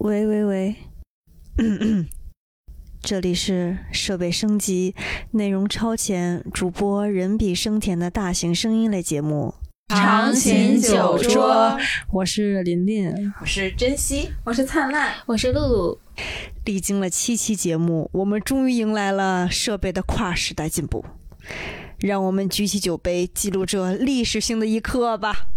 喂喂喂，这里是设备升级、内容超前、主播人比声甜的大型声音类节目。长琴酒桌，我是琳琳，我是珍惜，我是灿烂，我是露露。历经了七期节目，我们终于迎来了设备的跨时代进步。让我们举起酒杯，记录这历史性的一刻吧。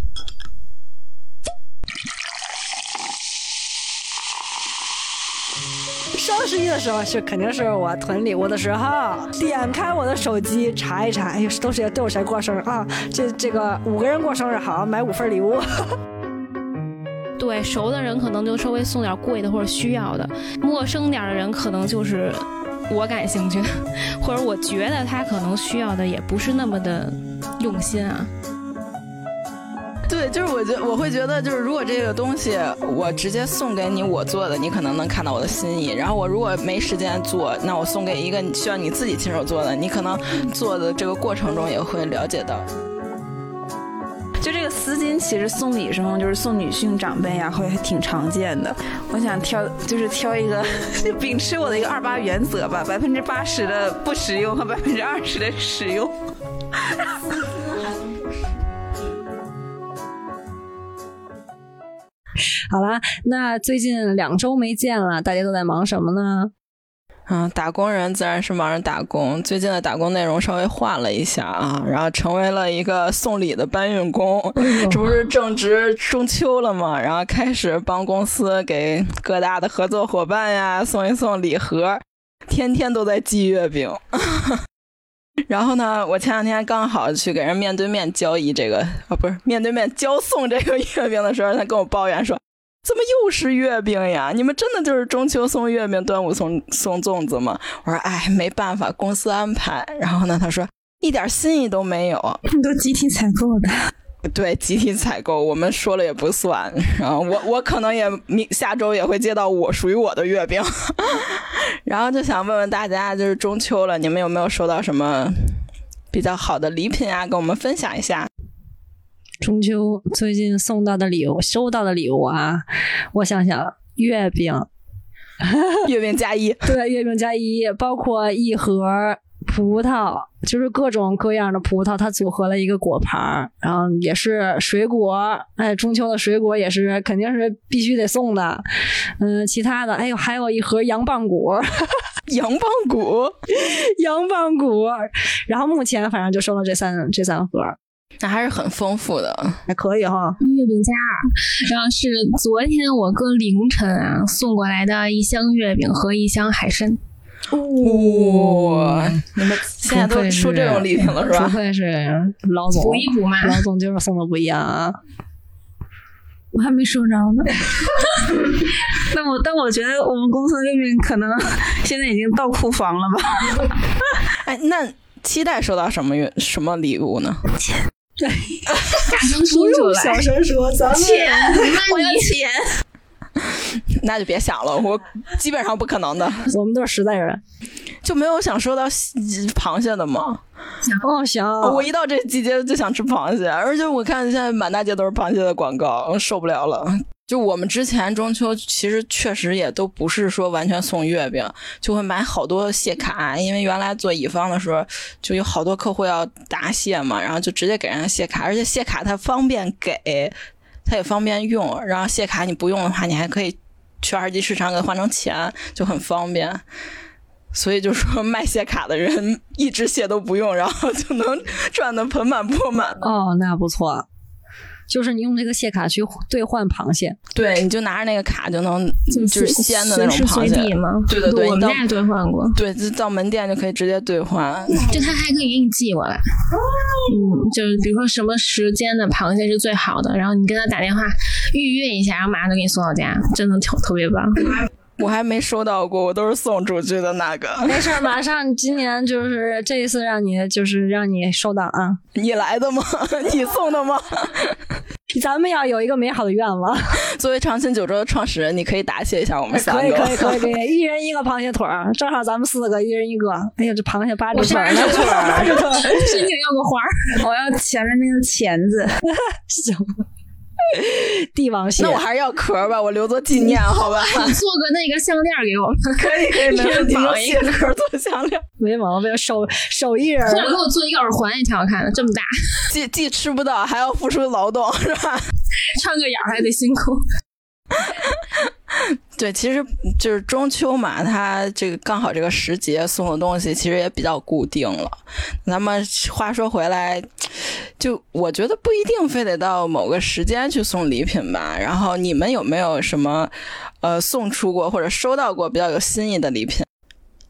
双十一的时候是肯定是我囤礼物的时候，点开我的手机查一查，哎呦，都是都有谁过生日啊？这这个五个人过生日，好买五份礼物。对，熟的人可能就稍微送点贵的或者需要的，陌生点的人可能就是我感兴趣，或者我觉得他可能需要的也不是那么的用心啊。对，就是我觉我会觉得，就是如果这个东西我直接送给你我做的，你可能能看到我的心意。然后我如果没时间做，那我送给一个需要你自己亲手做的，你可能做的这个过程中也会了解到。就这个丝巾，其实送礼上就是送女性长辈呀，会挺常见的。我想挑，就是挑一个，秉持我的一个二八原则吧，百分之八十的不实用和百分之二十的实用。好啦，那最近两周没见了，大家都在忙什么呢？嗯，打工人自然是忙着打工。最近的打工内容稍微换了一下啊，然后成为了一个送礼的搬运工。这不是正值中秋了嘛？然后开始帮公司给各大的合作伙伴呀送一送礼盒，天天都在寄月饼。然后呢，我前两天刚好去给人面对面交易这个啊，不是面对面交送这个月饼的时候，他跟我抱怨说：“怎么又是月饼呀？你们真的就是中秋送月饼，端午送送粽子吗？”我说：“哎，没办法，公司安排。”然后呢，他说：“一点心意都没有，都集体采购的。”对，集体采购，我们说了也不算。然后我 我可能也明下周也会接到我属于我的月饼。然后就想问问大家，就是中秋了，你们有没有收到什么比较好的礼品啊？跟我们分享一下。中秋最近送到的礼物，收到的礼物啊，我想想，月饼，月饼加一，对，月饼加一，包括一盒。葡萄就是各种各样的葡萄，它组合了一个果盘儿然后也是水果，哎，中秋的水果也是肯定是必须得送的。嗯，其他的，哎呦，还有一盒羊棒骨，羊棒骨，羊棒骨。然后目前反正就收了这三这三盒，那还是很丰富的，还可以哈。月饼夹，然后是昨天我哥凌晨啊送过来的一箱月饼和一箱海参。哇！你们现在都出这种礼品了是吧？不愧是老总，补一补嘛。老总就是送的不一样啊。我还没收着呢。但我但我觉得我们公司的月饼可能现在已经到库房了吧？哎，那期待收到什么月什么礼物呢？钱。对，大声说出来。小声说，咱们钱，我要钱。那就别想了，我基本上不可能的。我们都是实在人，就没有想收到螃蟹的吗？想，想。我一到这季节就想吃螃蟹，而且我看现在满大街都是螃蟹的广告，受不了了。就我们之前中秋其实确实也都不是说完全送月饼，就会买好多蟹卡，因为原来做乙方的时候就有好多客户要答谢嘛，然后就直接给人家蟹卡，而且蟹卡它方便给。它也方便用，然后蟹卡你不用的话，你还可以去二级市场给换成钱，就很方便。所以就说卖蟹卡的人一只蟹都不用，然后就能赚的盆满钵满。哦，那不错。就是你用这个蟹卡去兑换螃蟹，对，你就拿着那个卡就能就是鲜的那种螃蟹吗？对对对，我们也兑换过。对，就到门店就可以直接兑换。就他还可以给你寄过来。嗯，就是比如说什么时间的螃蟹是最好的，然后你跟他打电话预约一下，然后马上就给你送到家，真的特特别棒。我还没收到过，我都是送出去的那个。没事，马上今年就是这一次让你就是让你收到啊。你来的吗？你送的吗？咱们要有一个美好的愿望。作为长青九州的创始人，你可以答谢一下我们三个。可以可以可以可以，一人一个螃蟹腿儿，正好咱们四个一人一个。哎呀，这螃蟹八只腿儿，八只腿儿，申请要个花儿，我要前面那个钳子。行。帝王蟹。那我还是要壳吧，我留作纪念，好吧？做个那个项链给我们，可以可以，没问题。用蟹壳做项链，没毛病。手手艺人，或者给我做一个耳环也挺好看的，这么大，既既吃不到，还要付出劳动，是吧？穿个眼还得辛苦。对，其实就是中秋嘛，它这个刚好这个时节送的东西其实也比较固定了。那么话说回来，就我觉得不一定非得到某个时间去送礼品吧。然后你们有没有什么呃送出过或者收到过比较有新意的礼品？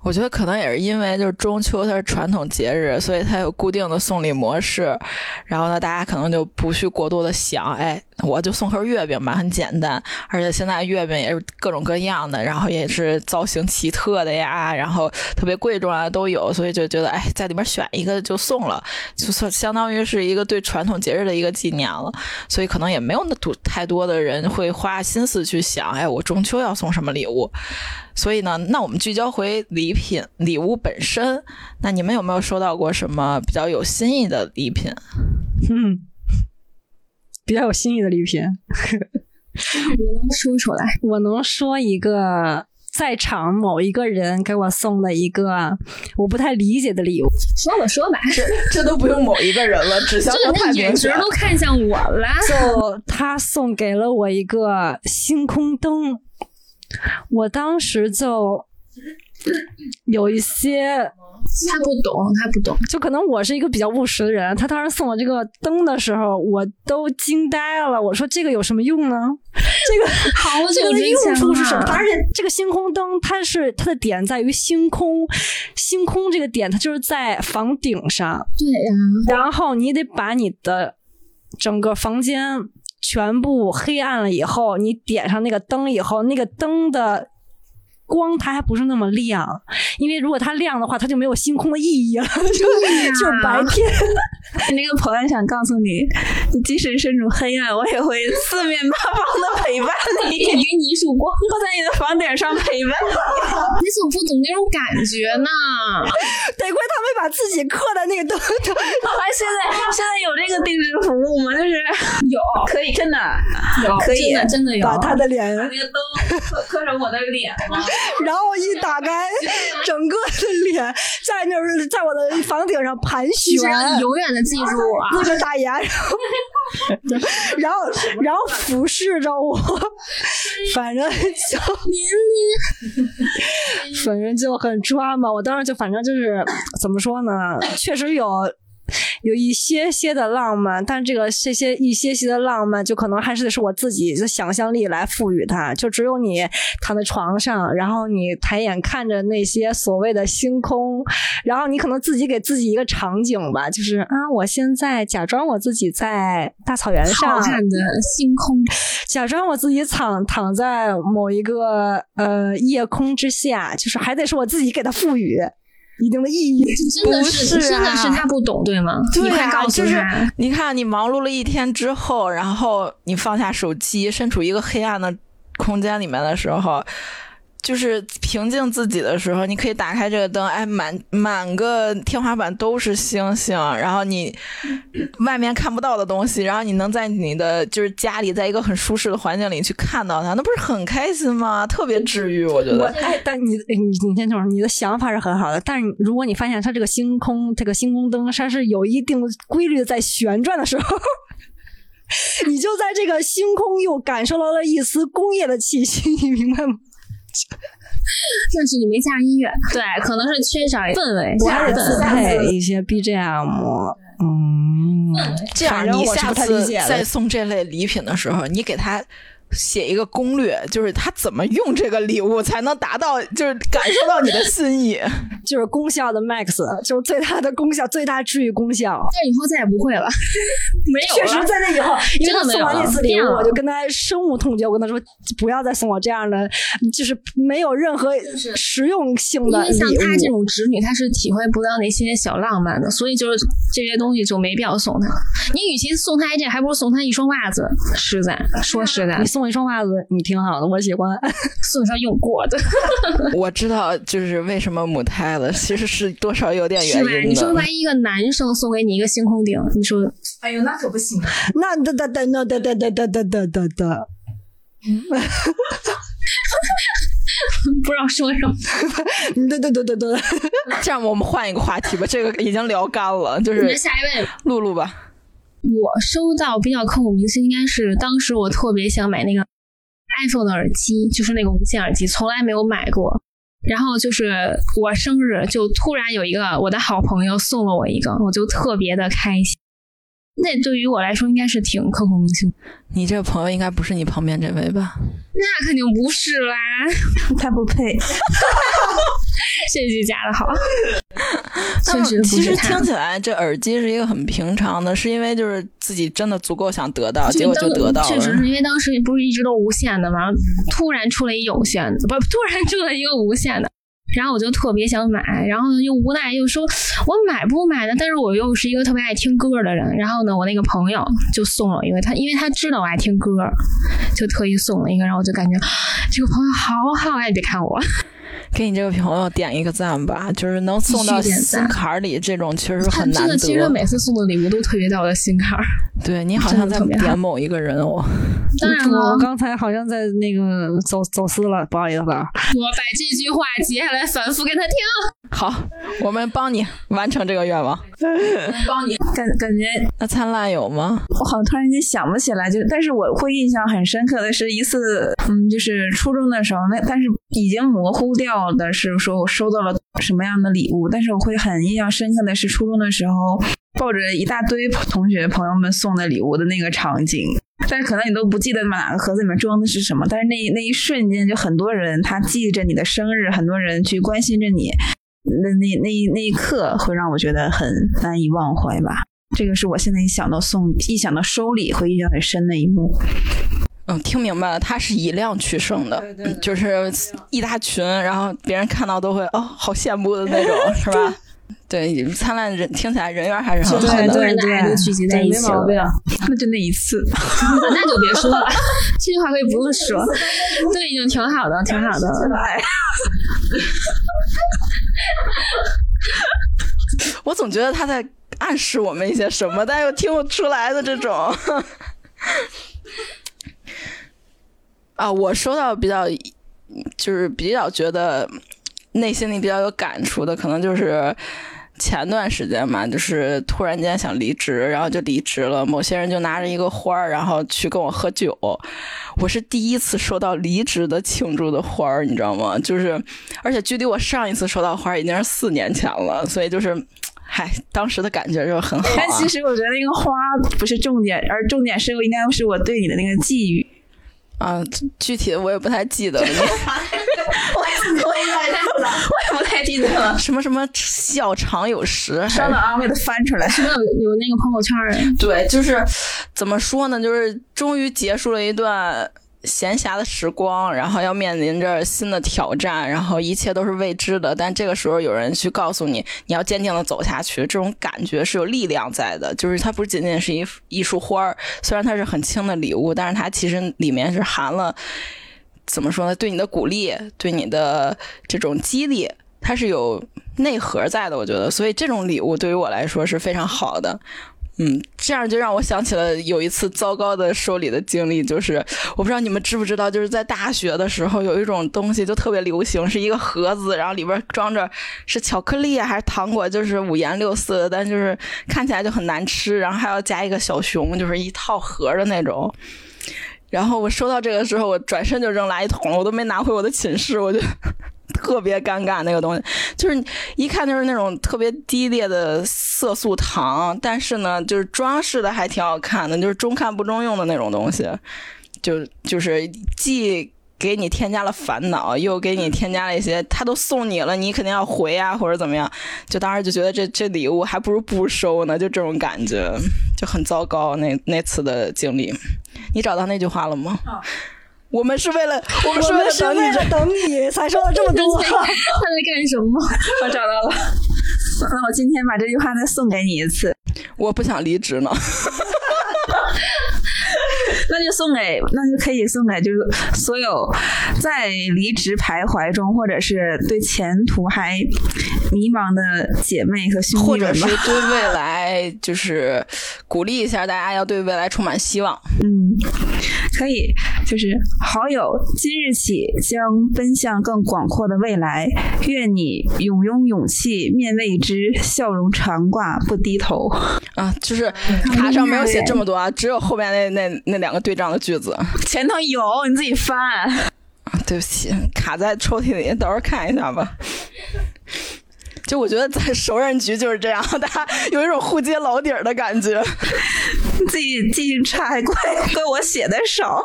我觉得可能也是因为就是中秋它是传统节日，所以它有固定的送礼模式。然后呢，大家可能就不去过多的想，哎，我就送盒月饼吧，很简单。而且现在月饼也是各种各样的，然后也是造型奇特的呀，然后特别贵重啊都有，所以就觉得哎，在里面选一个就送了，就算相当于是一个对传统节日的一个纪念了。所以可能也没有那多太多的人会花心思去想，哎，我中秋要送什么礼物。所以呢，那我们聚焦回礼品、礼物本身。那你们有没有收到过什么比较有新意的礼品？嗯，比较有新意的礼品，我能说出来。我能说一个在场某一个人给我送了一个我不太理解的礼物。说吧，说吧，这这都不用某一个人了，指向这个太明眼神显。都看向我了。就他送给了我一个星空灯，我当时就有一些，他不懂，他不懂。就可能我是一个比较务实的人，他当时送我这个灯的时候，我都惊呆了。我说这个有什么用呢？这个 好这个用处是什么？而且这个星空灯，它是它的点在于星空，星空这个点它就是在房顶上，对呀、然后你得把你的整个房间全部黑暗了以后，你点上那个灯以后，那个灯的光它还不是那么亮，因为如果它亮的话，它就没有星空的意义了，就就白天。那个朋友想告诉你，即使身处黑暗，我也会四面八方的陪伴你，给你一束光，我在你的房顶上陪伴你。你怎么不懂那种感觉呢？得亏他没把自己刻在那个灯上。还现在现在有这个定制服务吗？就是有，可以真的有，可以真的真的有。把他的脸，把那个灯刻刻成我的脸吗？然后一打开，整个的脸在那儿，在我的房顶上盘旋，让你永远的记住啊！闭着大眼，然后，然后，然后俯视着我，反正就反正就很抓嘛。我当时就反正就是怎么说呢，确实有。有一些些的浪漫，但这个这些一些些的浪漫，就可能还是得是我自己的想象力来赋予它。就只有你躺在床上，然后你抬眼看着那些所谓的星空，然后你可能自己给自己一个场景吧，就是啊，我现在假装我自己在大草原上的星空，假装我自己躺躺在某一个呃夜空之下，就是还得是我自己给它赋予一定的意义。真的不是啊真的是他不懂，对吗？对你快啊，告诉就是。你看，你忙碌了一天之后，然后你放下手机，身处一个黑暗的空间里面的时候，就是平静自己的时候，你可以打开这个灯，哎，满满个天花板都是星星，然后你外面看不到的东西，然后你能在你的就是家里，在一个很舒适的环境里去看到它，那不是很开心吗？特别治愈，我觉我得。哎，但你你你先听会儿，你的想法是很好的，但是如果你发现它这个星空，这个星空灯它是有一定规律在旋转的时候，你就在这个星空又感受到了一丝工业的气息，你明白吗？但是你没加音乐，对，可能是缺少氛围，我还得自。配一些 BGM，嗯，这样，你下次再送这类礼品的时候，你给他写一个攻略，就是他怎么用这个礼物才能达到，就是感受到你的心意。就是功效的 max，就是最大的功效，最大治愈功效。但以后再也不会了，没有确实，在那以后，因为他送完真的没有了那次礼物，我就跟他深恶痛绝。我跟他说，不要再送我这样的，就是没有任何实用性因的因为像他这。种直女，她是体会不到那些小浪漫的，所以就是这些东西就没必要送她。你与其送她这，还不如送她一双袜子。实在说实在你，送我一双袜子，你挺好的，我喜欢。送一双用过的。我知道，就是为什么母胎 其实是多少有点是吧？原因你说的。万一一个男生送给你一个星空顶，你说哎呦，那可不行。那哒哒哒那哒哒哒哒哒哒哒哒，不知道说什么？哒哒哒哒哒。这样，我们换一个话题吧，这个已经聊干了，就那是下一位，露露吧。我收到比较刻骨铭心，应该是当时我特别想买那个 iPhone 的耳机，就是那个无线耳机，从来没有买过。然后就是我生日，就突然有一个我的好朋友送了我一个，我就特别的开心。那对于我来说，应该是挺刻骨铭心。你这个朋友应该不是你旁边这位吧？那肯定不是啦，他不配。这句加的好，确但实其实听。起来这耳机是一个很平常的，是因为就是自己真的足够想得到，结果就得到了。确实是因为当时不是一直都无线的吗，突然出了一有线的，不，突然出了一个无线的，然后我就特别想买，然后呢又无奈又说我买不买呢？但是我又是一个特别爱听歌的人，然后呢我那个朋友就送了一个，他因为他知道我爱听歌，就特意送了一个，然后我就感觉这个朋友好好，哎，别看我，给你这个朋友点一个赞吧，就是能送到心坎儿里，这种确实很难真的其实他。每次送的礼物都特别到我的心坎儿。对你好像在点某一个人哦。当然了，我刚才好像在那个走走私了，不好意思啊。我把这句话接下来反复给他听。好，我们帮你完成这个愿望。帮你感感觉那灿烂有吗？我好像突然间想不起来，就但是我会印象很深刻的是一次，嗯，就是初中的时候，那但是已经模糊掉的是说我收到了什么样的礼物，但是我会很印象深刻的是初中的时候，抱着一大堆同学朋友们送的礼物的那个场景。但是可能你都不记得哪个盒子里面装的是什么，但是那那一瞬间就很多人他记着你的生日，很多人去关心着你，那那那那一刻会让我觉得很难以忘怀吧。这个是我现在一想到送，一想到收礼会印象很深的一幕。嗯，听明白了，他是以量取胜的，就是一大群，然后别人看到都会哦，好羡慕的那种，是吧？对，灿烂人听起来人缘还是很好的。很多人的爱都聚集在一起了。那就那一次，那就别说了，这句话可以不用说，都已经挺好的，挺好的。我总觉得他在暗示我们一些什么，但又听不出来的这种。啊，我收到比较，就是比较觉得内心里比较有感触的，可能就是前段时间嘛，就是突然间想离职，然后就离职了。某些人就拿着一个花儿，然后去跟我喝酒。我是第一次收到离职的庆祝的花儿，你知道吗？就是，而且距离我上一次收到花儿已经是四年前了，所以就是。嗨，当时的感觉就很好、啊。但其实我觉得那个花不是重点，而重点是应该是我对你的那个寄语。啊，具体的我也不太记得了。我也我也我也不太记得了。什么什么笑常有时，稍等啊，我给它翻出来。是不是有有那个朋友圈儿？对，就是怎么说呢？就是终于结束了一段闲暇的时光，然后要面临着新的挑战，然后一切都是未知的。但这个时候有人去告诉你，你要坚定的走下去，这种感觉是有力量在的。就是它不仅仅是一一束花儿，虽然它是很轻的礼物，但是它其实里面是含了怎么说呢？对你的鼓励，对你的这种激励，它是有内核在的。我觉得，所以这种礼物对于我来说是非常好的。嗯，这样就让我想起了有一次糟糕的收礼的经历，就是我不知道你们知不知道，就是在大学的时候有一种东西就特别流行，是一个盒子，然后里边装着是巧克力还是糖果，就是五颜六色的，但就是看起来就很难吃，然后还要加一个小熊，就是一套盒的那种。然后我收到这个时候，我转身就扔垃圾桶了，我都没拿回我的寝室，我就特别尴尬。那个东西就是一看就是那种特别低劣的色素糖，但是呢，就是装饰的还挺好看的，就是中看不中用的那种东西，就就是既给你添加了烦恼，又给你添加了一些，他都送你了，你肯定要回啊，或者怎么样，就当时就觉得这这礼物还不如不收呢，就这种感觉就很糟糕。那那次的经历，你找到那句话了吗？我们是为了，我们是为了等你，等你 才说了这么多。他在干什么？我找到了。那我今天把这句话再送给你一次。我不想离职呢。那就送给，那就可以送给，就是所有在离职徘徊中，或者是对前途还迷茫的姐妹和兄或者弟们吧。是对未来就是鼓励一下大家，要对未来充满希望。嗯，可以，就是好友，今日起将奔向更广阔的未来，愿你永拥勇气，面未知，笑容常挂，不低头。啊，就是卡上没有写这么多啊，只有后边那那那两个对仗的句子。前头有，你自己翻。对不起，卡在抽屉里，到时候看一下吧。就我觉得在熟人局就是这样，大家有一种互揭老底儿的感觉。自己记性差，还怪怪我写的少。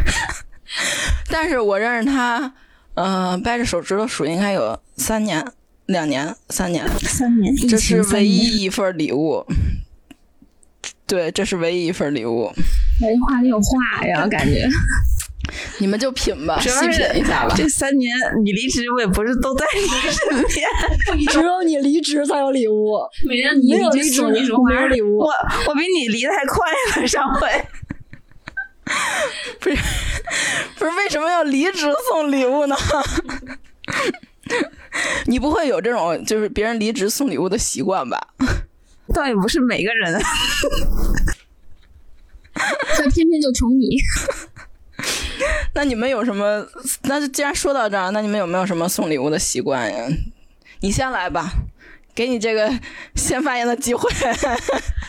但是我认识他，呃，掰着手指头数应该有三年、两年、三年，三年，这是唯一一份礼物。对，这是唯一一份礼物，这话里有话呀，感觉。你们就品吧，细主要是品一下吧。这三年你离职，我也不是都在你身边。只有你离职才有礼物，没让你没有离离职你束花有礼物我。我比你离得还快呢，上回。不是，不是为什么要离职送礼物呢？你不会有这种就是别人离职送礼物的习惯吧？倒也不是每个人，他偏偏就宠你。那你们有什么？那就既然说到这儿，那你们有没有什么送礼物的习惯呀？你先来吧，给你这个先发言的机会。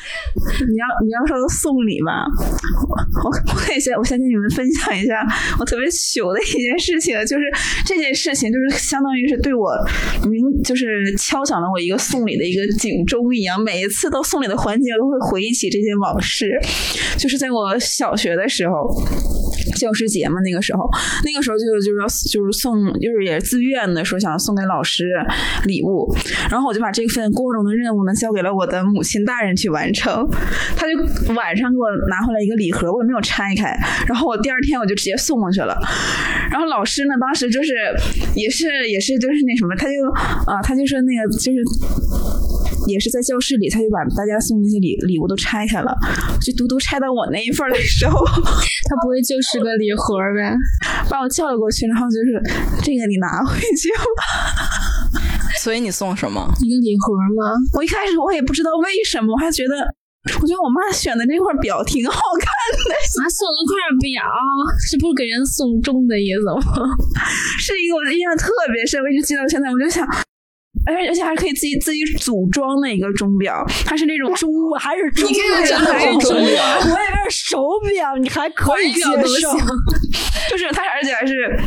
你要你要说送礼吧，我我我也先我先跟你们分享一下我特别糗的一件事情，就是这件事情就是相当于是对我明就是敲响了我一个送礼的一个警钟一样，每一次到送礼的环节，都会回忆起这些往事。就是在我小学的时候。教师节嘛，那个时候，那个时候就就是要就是送，就是也是自愿的说想送给老师礼物，然后我就把这份光荣的任务呢交给了我的母亲大人去完成。他就晚上给我拿回来一个礼盒，我也没有拆开，然后我第二天我就直接送过去了。然后老师呢，当时就是也是也是就是那什么，他就啊、他就说那个就是。也是在教室里，他就把大家送那些礼礼物都拆开了，就独独拆到我那一份儿的时候，他不会就是个礼盒呗？把我叫了过去，然后就是这个你拿回去吧。所以你送什么？一个礼盒吗？我一开始我也不知道为什么，我还觉得，我觉得我妈选的那块表挺好看的，妈，送了块表，这不是给人送钟的意思吗？是一个我印象特别深，我一直记到现在。我就想，而且而且还可以自己自己组装的一个钟表，它是那种钟还是钟还是钟表，我以为是手表，你还可以接受。就是它，而且还是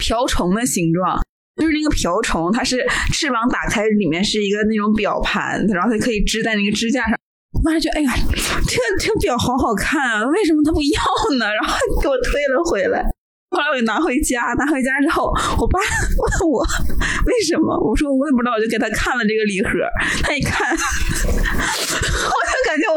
瓢虫的形状。就是那个瓢虫，它是翅膀打开，里面是一个那种表盘，然后它可以支在那个支架上。我当时觉得，哎呀，这个这个表好好看啊，为什么他不要呢？然后给我退了回来。后来我就拿回家，拿回家之后，我爸问我为什么，我说我也不知道，我就给他看了这个礼盒，他一看，我就感觉我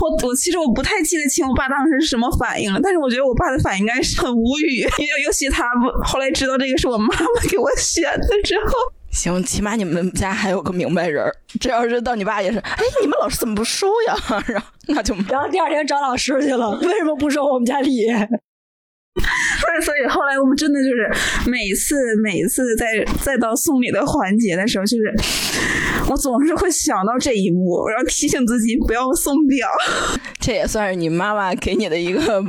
我我其实我不太记得清我爸当时是什么反应了，但是我觉得我爸的反应应该是很无语，因为尤其他后来知道这个是我妈妈给我选的之后，行，起码你们家还有个明白人儿。这要是到你爸也是，哎，你们老师怎么不收呀？然后那就然后第二天找老师去了，为什么不收我们家礼？所以，所以后来我们真的就是每次每次在再到送礼的环节的时候，就是我总是会想到这一幕，然后提醒自己不要送表。这也算是你妈妈给你的一个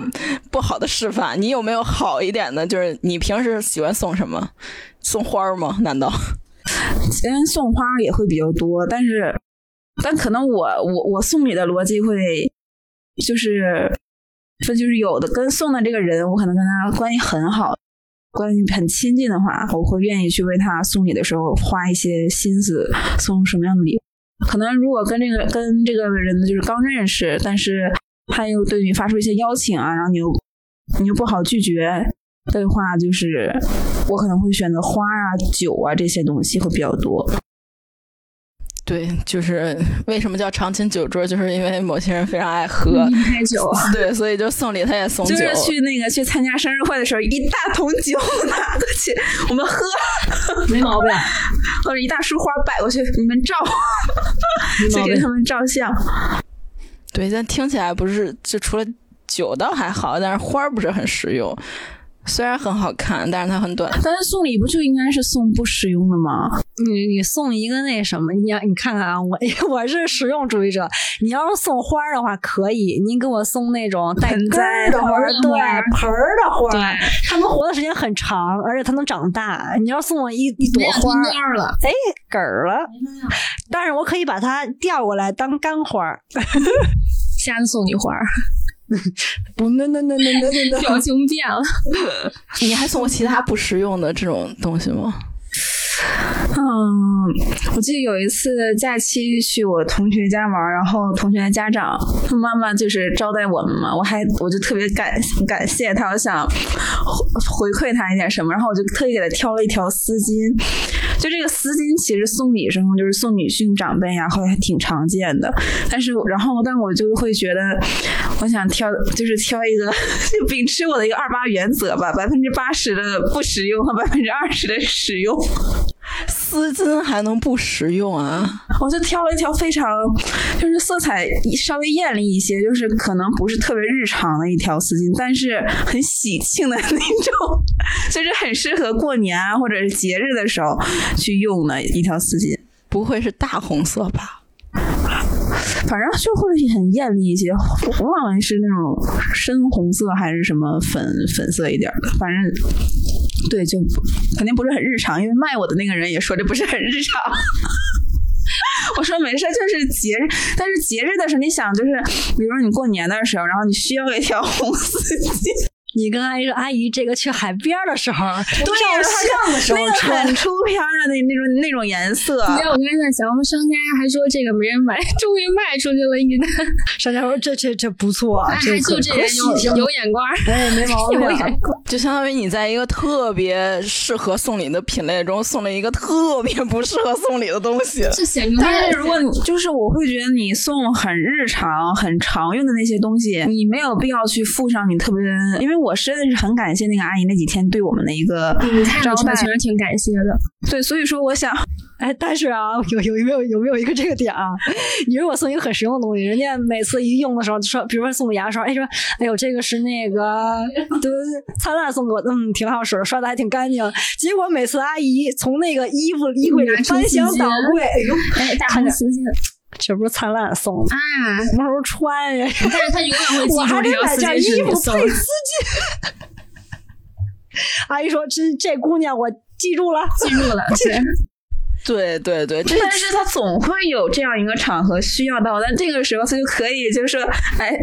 不好的示范。你有没有好一点的？就是你平时喜欢送什么？送花儿吗？难道？虽 然送花也会比较多，但是但可能我我我送礼的逻辑会就是。分就是有的跟送的这个人，我可能跟他关系很好，关系很亲近的话，我会愿意去为他送礼的时候花一些心思，送什么样的礼。可能如果跟这个跟这个人就是刚认识，但是他又对你发出一些邀请啊，然后你又你又不好拒绝的话，就是我可能会选择花啊、酒啊这些东西会比较多。对，就是为什么叫长青酒桌，就是因为某些人非常爱喝，开酒啊，对，所以就送礼他也送酒。就是去那个去参加生日会的时候，一大桶酒拿过去，我们喝，没毛病。或者一大束花摆过去，你们照，就给他们照相。对，但听起来不是，就除了酒倒还好，但是花儿不是很实用。虽然很好看，但是它很短。但是送礼不就应该是送不实用的吗？你你送一个那什么，你要你看看啊，我我是实用主义者。你要是送花的话可以，你给我送那种带根的花，对盆儿的花，对，它能活的时间很长，而且它能长大。你要送我一一朵花，了，哎，梗儿了。但是我可以把它调过来当干花。下次送你花。不，那那那那那那 表情变了。你还送过其他不实用的这种东西吗？嗯，我记得有一次假期去我同学家玩，然后同学家长他妈妈就是招待我们嘛，我还我就特别感感谢他，我想回馈他一点什么，然后我就特意给他挑了一条丝巾。就这个丝巾，其实送礼什么就是送女性长辈呀，会还挺常见的。但是，然后，但我就会觉得，我想挑，就是挑一个，就秉持我的一个二八原则吧，百分之八十的不实用和百分之二十的实用。丝巾还能不实用啊？我就挑了一条非常，就是色彩稍微艳丽一些，就是可能不是特别日常的一条丝巾，但是很喜庆的那种，就是很适合过年啊或者是节日的时候去用的一条丝巾。不会是大红色吧？反正就会很艳丽一些，我忘了是那种深红色还是什么粉粉色一点的，反正对，就肯定不是很日常，因为卖我的那个人也说这不是很日常。我说没事，就是节日，但是节日的时候，你想就是，比如说你过年的时候，然后你需要一条红丝巾。你跟阿姨说，阿姨，这个去海边的时候，对，照相的时候那个穿很出片儿的那那种那种颜色。你知道我刚才在想，我们商家还说这个没人买，终于卖出去了一单。商家说这这这不错，哎，这可就这人有有眼光儿。哎没毛 病有。眼光。就相当于你在一个特别适合送礼的品类中送了一个特别不适合送礼的东西。这显但是如果你就是我会觉得你送很日常、很常用的那些东西，你没有必要去附上你特别，因为我真的是很感谢那个阿姨那几天对我们的一个招待确实挺感谢的。对，所以说我想，哎，但是啊，有有没有有没有一个这个点啊？你如果送一个很实用的东西，人家每次一用的时候就说，比如说送个牙刷，哎说，哎呦这个是那个对灿烂送给我的，嗯，挺好使的，刷的还挺干净。结果每次阿姨从那个衣服衣柜里翻箱倒柜，哎呦，哎，大看着这不是灿烂送的，啊！什么时候穿呀？但是他永远会记我还得住这条丝买件衣服。配丝巾。阿姨说：“这这姑娘我记住了。”记住了，是对对对，这但是他总会有这样一个场合需要到，但这个时候他就可以就是说，哎，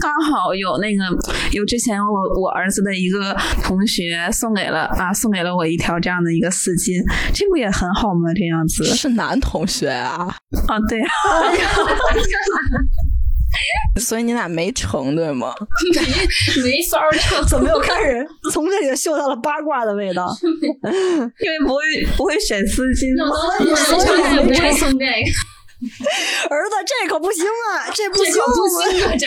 刚好有那个有之前我我儿子的一个同学送给了啊，送给了我一条这样的一个丝巾，这不也很好吗？这样子。是男同学啊，啊，对。啊，所以你俩没成对吗？没 没法儿唱。怎么又开始从这里嗅到了八卦的味道？因为不会不会选丝巾那嘛我当时唱也不会送这个，儿子，这可不行啊，这不行，这可不行啊！这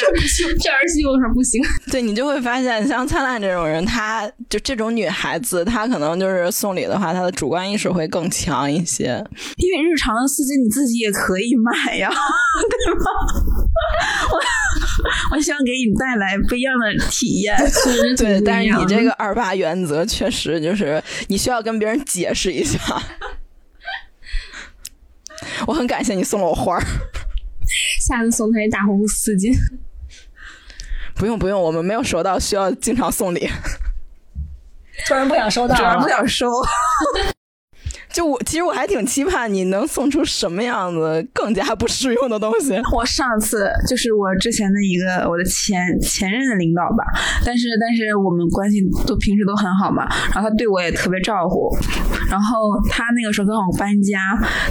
这儿媳妇可不行。对你就会发现，像灿烂这种人，她就这种女孩子，她可能就是送礼的话，她的主观意识会更强一些。因为日常的丝巾你自己也可以买呀，对吧？我我希望给你带来不一样的体验。对，但是你这个二八原则确实就是你需要跟别人解释一下。我很感谢你送了我花儿，下次送他一大红丝巾。不用不用，我们没有收到需要经常送礼。突然不想收到了主要不。想收，就我其实我还挺期盼你能送出什么样子更加不实用的东西。我上次就是我之前的一个我的前前任的领导吧，但是但是我们关系都平时都很好嘛，然后他对我也特别照顾，然后他那个时候刚好搬家，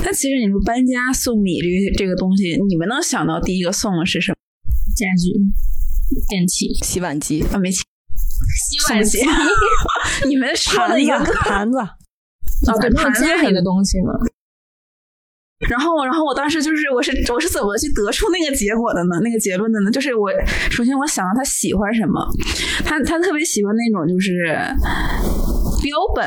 但其实你说搬家送礼这个这个东西，你们能想到第一个送的是什么？家具、电器、洗碗机，啊，没钱，洗碗机。你们说盘的一个，盘子，啊，对，盘子家里的东西嘛。然后，然后我当时就是，我是我是怎么去得出那个结果的呢？那个结论的呢？就是我首先我想到他喜欢什么，他他特别喜欢那种就是标本，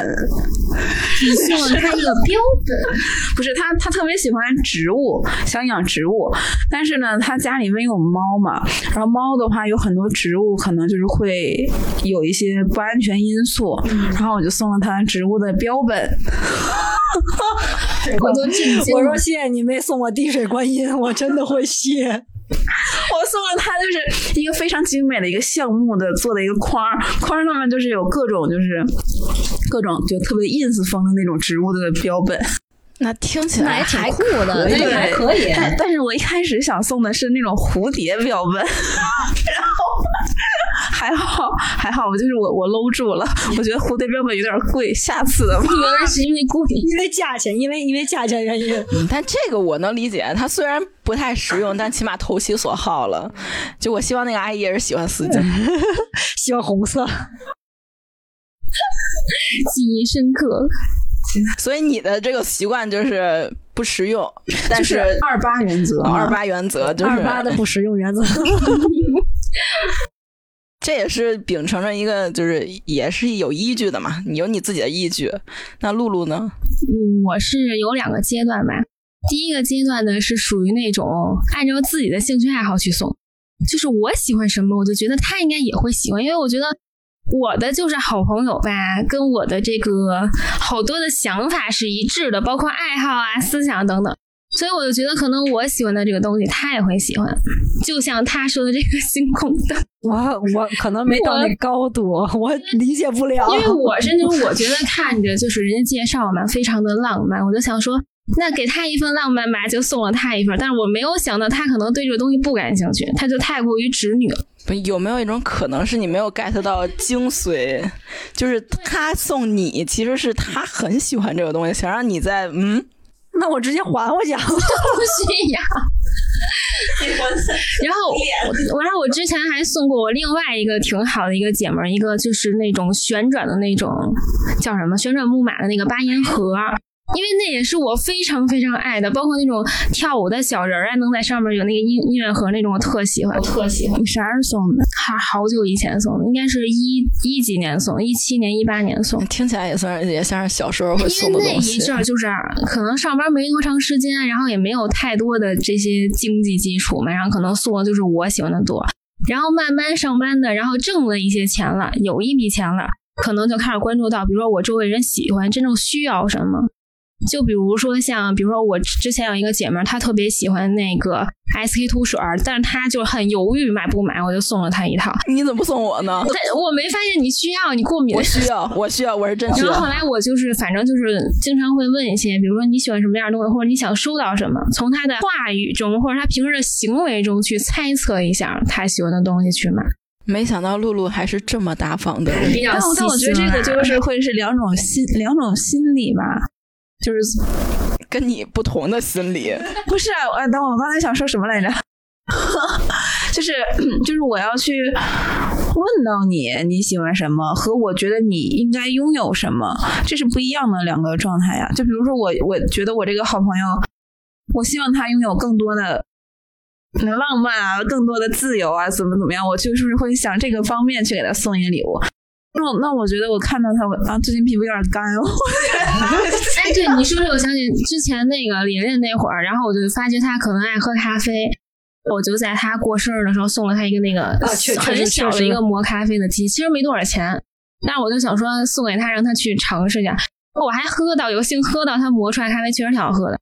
你送了他一个标本，不是他，他特别喜欢植物，想养植物，但是呢，他家里面有猫嘛，然后猫的话有很多植物可能就是会有一些不安全因素，然后我就送了他植物的标本。我都震惊我说。谢谢你没送我滴水观音，我真的会谢。我送了他就是一个非常精美的一个橡木的做的一个框，框上面就是有各种就是各种就特别 ins 风的那种植物的标本。那听起来那也挺酷的，对那也还可以。但但是我一开始想送的是那种蝴蝶标本，然 后还好还好，我就是我我搂住了，我觉得蝴蝶标本有点贵，下次的吧。原来是因为故意。因为价钱，因为因为价钱原因，嗯但这个我能理解，它虽然不太实用，但起码投其所好了。就我希望那个阿姨也是喜欢丝巾。喜欢红色。记忆深刻。所以你的这个习惯就是不实用，但是二八原则二八原则就是二八的不实用原则。这也是秉承着一个就是也是有依据的嘛，你有你自己的依据。那露露呢？我是有两个阶段吧。第一个阶段呢是属于那种按照自己的兴趣爱好去送，就是我喜欢什么，我就觉得他应该也会喜欢，因为我觉得我的就是好朋友吧，跟我的这个好多的想法是一致的，包括爱好啊、思想等等。所以我就觉得，可能我喜欢的这个东西，他也会喜欢。就像他说的这个星空灯，我我可能没到那高度，我理解不了。因为我是那种 我觉得看着就是人家介绍嘛，非常的浪漫，我就想说，那给他一份浪漫吧，就送了他一份。但是我没有想到他可能对这个东西不感兴趣，他就太过于直女了。不有没有一种可能是你没有 get 到精髓？就是他送你，其实是他很喜欢这个东西，想让你在嗯，那我直接还回去。不需要。然后我，然后我之前还送过我另外一个挺好的一个姐们儿，一个就是那种旋转的那种叫什么旋转木马的那个八音盒。因为那也是我非常非常爱的，包括那种跳舞的小人儿啊，能在上面有那个音音乐盒那种，我特喜欢，我特喜欢。你啥时候送的？好好久以前送的，应该是一一几年送，一七年、一八年送。听起来也算是也像是小时候会送的为那一。阵儿就是可能上班没多长时间，然后也没有太多的这些经济基础嘛，然后可能送的就是我喜欢的多。然后慢慢上班的，然后挣了一些钱了，有一笔钱了，可能就开始关注到，比如说我周围人喜欢、真正需要什么。就比如说像，比如说我之前有一个姐妹儿，她特别喜欢那个 SK two 水儿，但是她就很犹豫买不买，我就送了她一套。你怎么不送我呢？但我没发现你需要，你过敏我。需要，我需要，我是真需要。然后后来我就是，反正就是经常会问一些，比如说你喜欢什么样的东西，或者你想收到什么，从她的话语中或者她平时的行为中去猜测一下她喜欢的东西去买。没想到露露还是这么大方的人。比较但我但我觉得这个就是会是两种心两种心理吧，就是跟你不同的心理，不是啊？呃，等我刚才想说什么来着？就是 就是我要去问到你你喜欢什么，和我觉得你应该拥有什么，这是不一样的两个状态呀。就比如说我，我觉得我这个好朋友，我希望他拥有更多的。浪漫啊，更多的自由啊，怎么怎么样？我就是会想这个方面去给他送一个礼物。那那我觉得我看到他，我啊，最近皮肤有点干哦。哎，对你说这个，我想起之前那个琳琳那会儿，然后我就发觉她可能爱喝咖啡，我就在她过生日的时候送了她一个那个很小的一个磨咖啡的机，其实没多少钱，但是我就想说送给她，让她去尝试一下。我还喝到有幸喝到她磨出来咖啡，确实挺好喝的。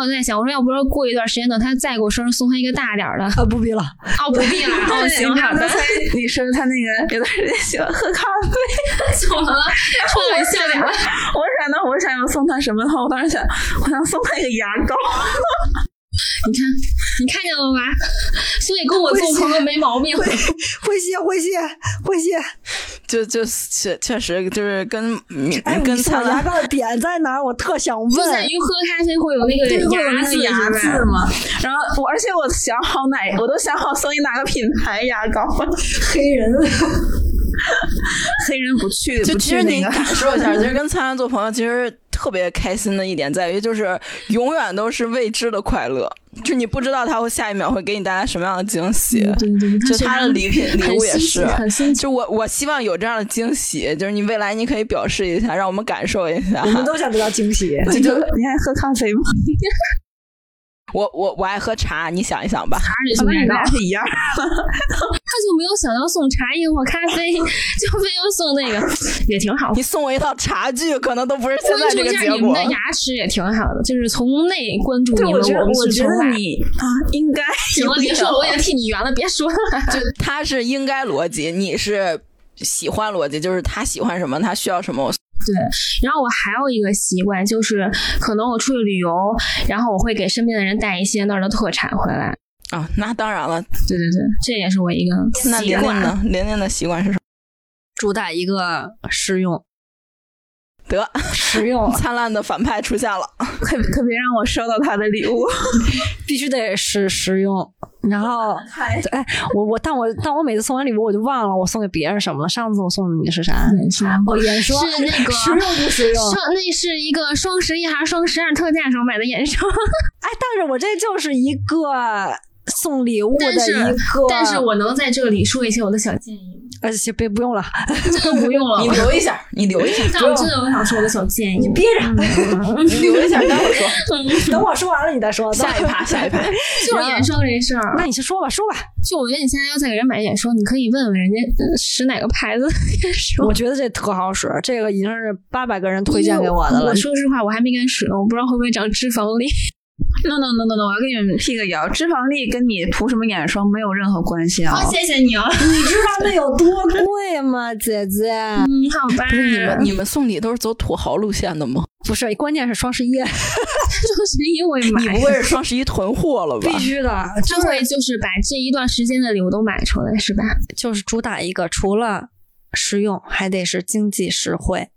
我就在想，我说要不说过一段时间等他再过生日，送他一个大点儿的。啊，不必了。哦，不必了，哦，行，好的你说他那个有段时间喜欢喝咖啡，怎么了？突然笑脸了。我想到我想要送他什么的话，我当时想，我想送他一个牙膏。你看，你看见了吗？所以跟我做朋友没毛病。会谢会谢会谢。就就确确实就是跟哎，跟你送灿烂牙膏的点在哪儿？我特想问。就在于喝咖啡会有那个对，会有那牙字个牙字是吧？嘛。然后我，而且我想好哪，我都想好送你哪个品牌牙膏。黑人，黑人不去，不就其实你。感受一下，其实跟灿灿做朋友，其实特别开心的一点在于，就是永远都是未知的快乐，就你不知道他会下一秒会给你带来什么样的惊喜。对对对，就他的礼品礼物也是。就我我希望有这样的惊喜，就是你未来你可以表示一下，让我们感受一下我。们都想得到惊喜。你就你还喝咖啡吗？我我我爱喝茶，你想一想吧。茶里是那你们奶酪俩是一样。他就没有想到送茶叶或咖啡，就非要送那个，也挺好。你送我一套茶具，可能都不是现在关注这个结果一下你们的。牙齿也挺好的，就是从内关注对，你们，我觉得，我觉得。你啊，应该 行了，别说了，我已经替你圆了，别说了。就他是应该逻辑，你是喜欢逻辑，就是他喜欢什么，他需要什么。我对，然后我还有一个习惯，就是可能我出去旅游，然后我会给身边的人带一些那儿的特产回来。啊，那当然了。对对对，这也是我一个那习惯。琳琳呢？玲玲的习惯是什么？主打一个实用，得，实用 灿烂的反派出现了。可可别让我收到他的礼物。必须得是实用。然后，哎，我我，但我但我每次送完礼物，我就忘了我送给别人什么了。上次我送的你是啥？眼霜哦，眼霜是那个 实用不实用？双那是一个双十一还是双十二特价时候买的眼霜，哎，但是我这就是一个送礼物的一个，但是我能在这里说一些我的小建议吗，呃，行别不用了，真的不用了你。留一下，你留一下，但我真的我想说我的小建议，你憋着，你留一下，待会儿说。等我说完了你再说。下一趴，下一趴。就是眼霜这事儿。那你先说吧，说吧。就我觉得你现在要再给人买眼霜，你可以问问人家呃使哪个牌子的眼霜。我觉得这特好使，这个已经是八百个人推荐给我的了我。说实话，我还没敢使呢，我不知道会不会长脂肪粒。No no no no no，我要跟你们辟个谣，脂肪粒跟你涂什么眼霜没有任何关系啊。好，谢谢你哦。你知道那有多贵吗，姐姐？嗯，好吧。不是你们，你们送礼都是走土豪路线的吗？不是，关键是双十一，双十一我也买，你不会是双十一囤货了吧？必须的，就就是会就是把这一段时间的礼物都买出来，是吧？就是主打一个，除了实用，还得是经济实惠。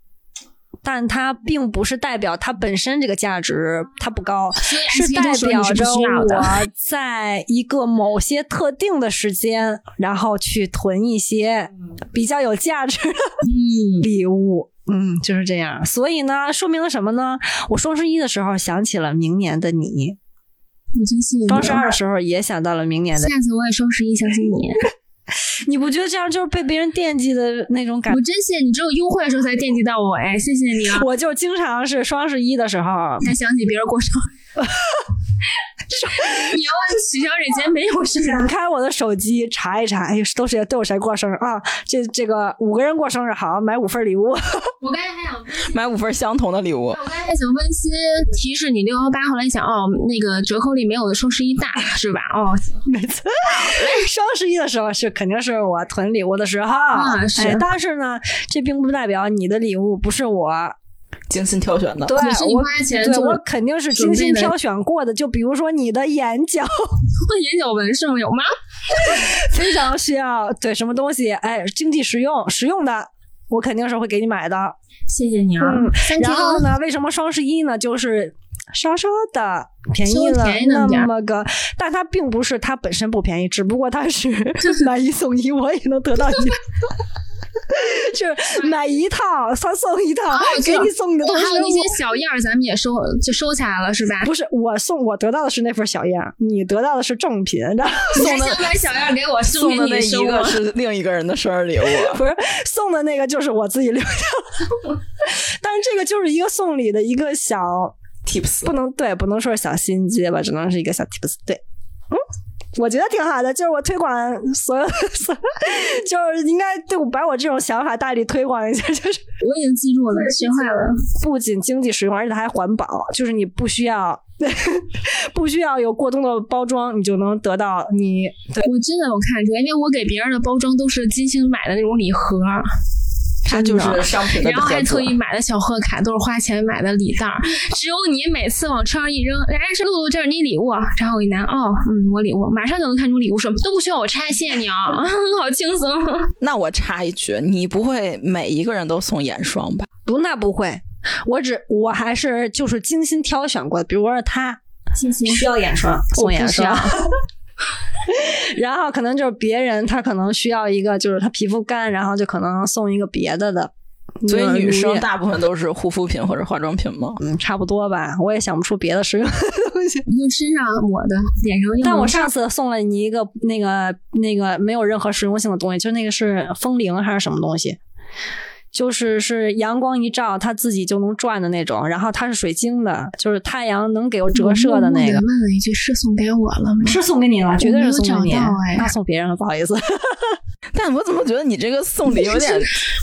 但它并不是代表它本身这个价值它不高，是代表着我在一个某些特定的时间，然后去囤一些比较有价值的嗯，礼物。嗯，就是这样。所以呢，说明了什么呢？我双十一的时候想起了明年的你，我真谢谢你。双十二的时候也想到了明年的下次我也双十一相信你。你不觉得这样就是被别人惦记的那种感觉我真谢谢你，只有优惠的时候才惦记到我，哎，谢谢你啊！我就经常是双十一的时候，才想起别人过生日。你要取消这节没有生日，打开我的手机查一查，哎，都是都有谁过生日啊？这这个五个人过生日，好，买五份礼物。我刚才还想，买五份相同的礼物。我刚才还想温馨提示你六幺八，后来想哦，那个折扣力没有的双十一大，是吧？哦，没错，双十一的时候是肯定是我囤礼物的时候，啊是哎但是呢，这并不代表你的礼物不是我精心挑选的。对是你我对我肯定是精心挑选过的。就比如说你的眼角 眼角纹是吗？有吗？非常需要，对什么东西，哎，经济实用实用的，我肯定是会给你买的。谢谢你啊，嗯然后呢，为什么双十一呢？就是稍稍的便宜了那么个，但它并不是它本身不便宜，只不过它是买一送一，我也能得到一。就是买一套，他送一套，给你送你的同时，还有那些小样儿，咱们也收就收起来了，是吧？不是我送我得到的是那份小样，你得到的是正品，然后你还想把小样给我送的那一个？是 另一个人的生日礼物。不是送的那个就是我自己留下的，但是这个就是一个送礼的一个小 Tips，不能对，不能说是小心机吧，只能是一个小 tips。对，嗯，我觉得挺好的，就是我推广所有的，所 就是应该对我把我这种想法大力推广一下，就是我已经记住了，学会了。不仅经济实用，而且它还环保，就是你不需要对 不需要有过多的包装，你就能得到你对。我真的有看出来，因为我给别人的包装都是精心买的那种礼盒，它就是商品的然后还特意买的小贺卡，都是花钱买的礼袋。只有你每次往车上一扔，哎，是露露，这是你礼物。然后我一拿，哦，嗯，我礼物，马上就能看出礼物什么，都不需要我拆，谢谢你啊，好轻松。那我插一句，你不会每一个人都送眼霜吧？不，那不会，我只我还是就是精心挑选过的，比如说他精心。需要眼霜，送眼霜。然后可能就是别人他可能需要一个，就是他皮肤干，然后就可能送一个别的的，所以女生大部分都是护肤品或者化妆品吗？嗯差不多吧，我也想不出别的实用的东西。就身上抹的，脸上用。但我上次送了你一个那个那个没有任何实用性的东西，就那个是风铃还是什么东西？就是是阳光一照，它自己就能转的那种，然后它是水晶的，就是太阳能给我折射的那个。问了一句：“是送给我了吗？”是送给你了，绝对是送给你。那送别人了，不好意思。但我怎么觉得你这个送礼有点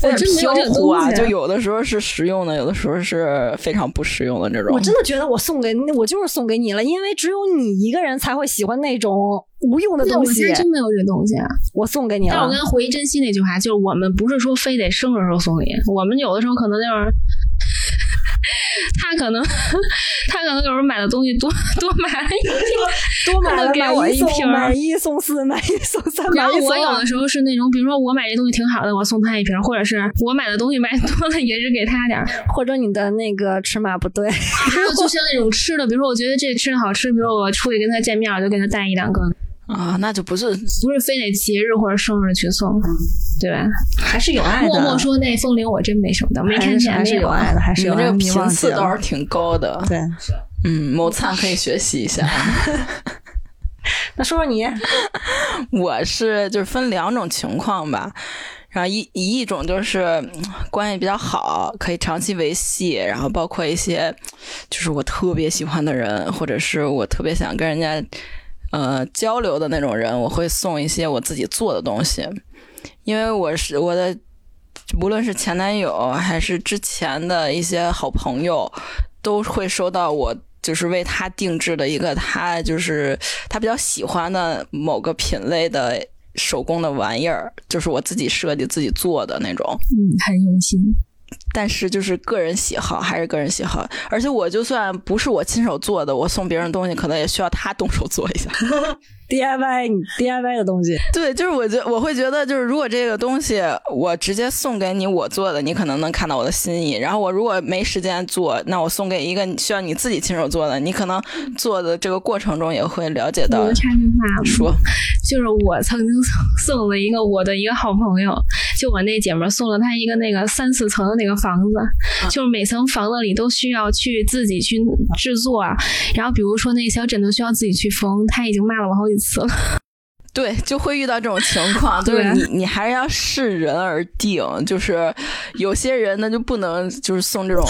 我有点飘真没有这个忽啊？就有的时候是实用的，有的时候是非常不实用的这种。我真的觉得我送给我就是送给你了，因为只有你一个人才会喜欢那种无用的东西现在。真没有这个东西啊。我送给你了但我跟，他回忆珍惜那句话，就是我们不是说非得生日时候送礼，我们有的时候可能就是。他可能，他可能有时候买的东西多 多买了一瓶，多买了给我一瓶儿买一送四，买一送三，然后我有的。时候是那种，比如说我买这东西挺好的，我送他一瓶，或者是我买的东西买多了也是给他点儿。或者你的那个尺码不对，还有就像那种吃的，比如说我觉得这个吃的好吃，比如我出去跟他见面，我就给他带一两个，啊，那就不是不是非得节日或者生日去送，对吧？还是有爱的默默说那风铃我真没收到，没看见，还是有爱的，还是有爱的。你们这个频次倒是挺高的。对。嗯，某灿可以学习一下。那说说你，我是就是分两种情况吧，然后一一种就是嗯关系比较好，可以长期维系，然后包括一些就是我特别喜欢的人，或者是我特别想跟人家呃交流的那种人，我会送一些我自己做的东西，因为我是我的。无论是前男友还是之前的一些好朋友，都会收到我就是为他定制的一个他就是他比较喜欢的某个品类的手工的玩意儿，就是我自己设计、自己做的那种。嗯，很用心。但是就是个人喜好还是个人喜好，而且我就算不是我亲手做的，我送别人东西可能也需要他动手做一下。DIY 你 DIY 的东西，对，就是我觉我会觉得，就是如果这个东西我直接送给你我做的，你可能能看到我的心意。然后我如果没时间做，那我送给一个需要你自己亲手做的，你可能做的这个过程中也会了解到我。插句话，说就是我曾经送 送了一个我的一个好朋友，就我那姐们儿送了她一个那个三四层的那个房子，就是每层房子里都需要去自己去制作，啊然后比如说那个小枕头需要自己去缝，她已经骂了我好几次死了。对，就会遇到这种情况，就是你你还是要视人而定，就是有些人呢就不能就是送这种，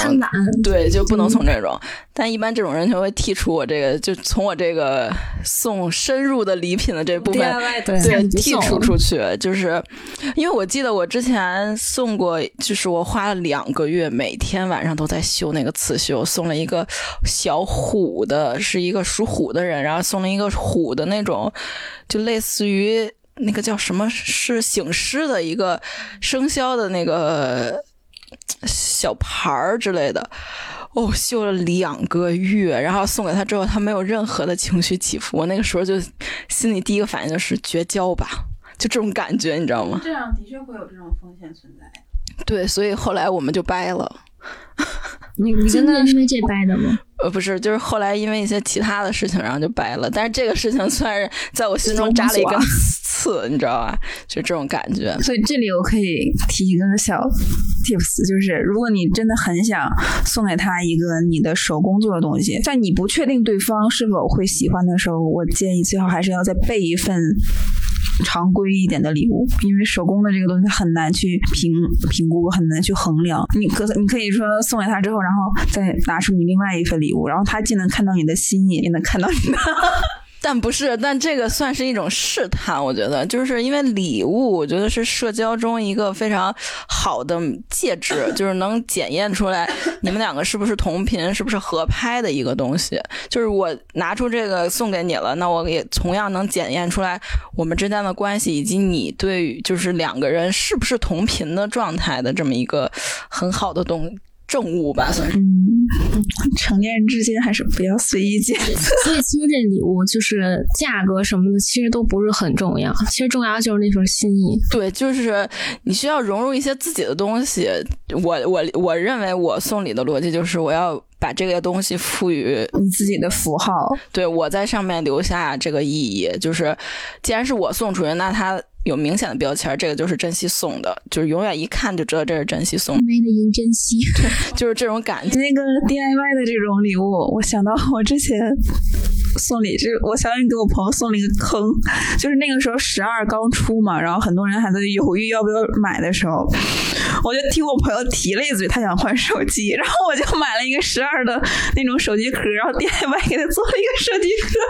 对，就不能送这种。但一般这种人就会剔除我这个，就从我这个送深入的礼品的这部分对对剔除出去。就是因为我记得我之前送过，就是我花了两个月，每天晚上都在绣那个刺绣，送了一个小虎的，是一个属虎的人，然后送了一个虎的那种，就类似于。那个叫什么是醒狮的一个生肖的那个小牌儿之类的，哦，绣了两个月，然后送给他之后，他没有任何的情绪起伏。我那个时候就心里第一个反应就是绝交吧，就这种感觉，你知道吗？这样的确会有这种风险存在。对，所以后来我们就掰了。你你真跟他的因为这掰的吗？呃，不是，就是后来因为一些其他的事情，然后就掰了。但是这个事情算是在我心中扎了一根 刺，你知道吧？就这种感觉。所以这里我可以提一个小 tips，就是如果你真的很想送给他一个你的手工做的东西，在你不确定对方是否会喜欢的时候，我建议最好还是要再备一份。常规一点的礼物，因为手工的这个东西很难去评评估，很难去衡量。你可你可以说送给他之后，然后再拿出你另外一份礼物，然后他既能看到你的心意，也能看到你的。但不是，但这个算是一种试探，我觉得，就是因为礼物，我觉得是社交中一个非常好的介质，就是能检验出来你们两个是不是同频，是不是合拍的一个东西。就是我拿出这个送给你了，那我也同样能检验出来我们之间的关系，以及你对就是两个人是不是同频的状态的这么一个很好的东证物吧，算是。嗯，成年人之间还是不要随意见。所以其实这礼物就是价格什么的，其实都不是很重要，其实重要的就是那份心意。对，就是你需要融入一些自己的东西。我我我认为我送礼的逻辑就是我要把这个东西赋予你自己的符号，对我在上面留下这个意义。就是既然是我送出去，那它有明显的标签，这个就是珍惜送的，就是永远一看就知道这是珍惜送的，made in 珍惜。就是这种感觉。那个 DIY 的这种礼物，我想到我之前送礼，就是我想起给我朋友送了一个坑，就是那个时候十二刚出嘛，然后很多人还在犹豫要不要买的时候，我就听我朋友提了一嘴，他想换手机，然后我就买了一个十二的那种手机壳，然后 DIY 给他做了一个手机壳，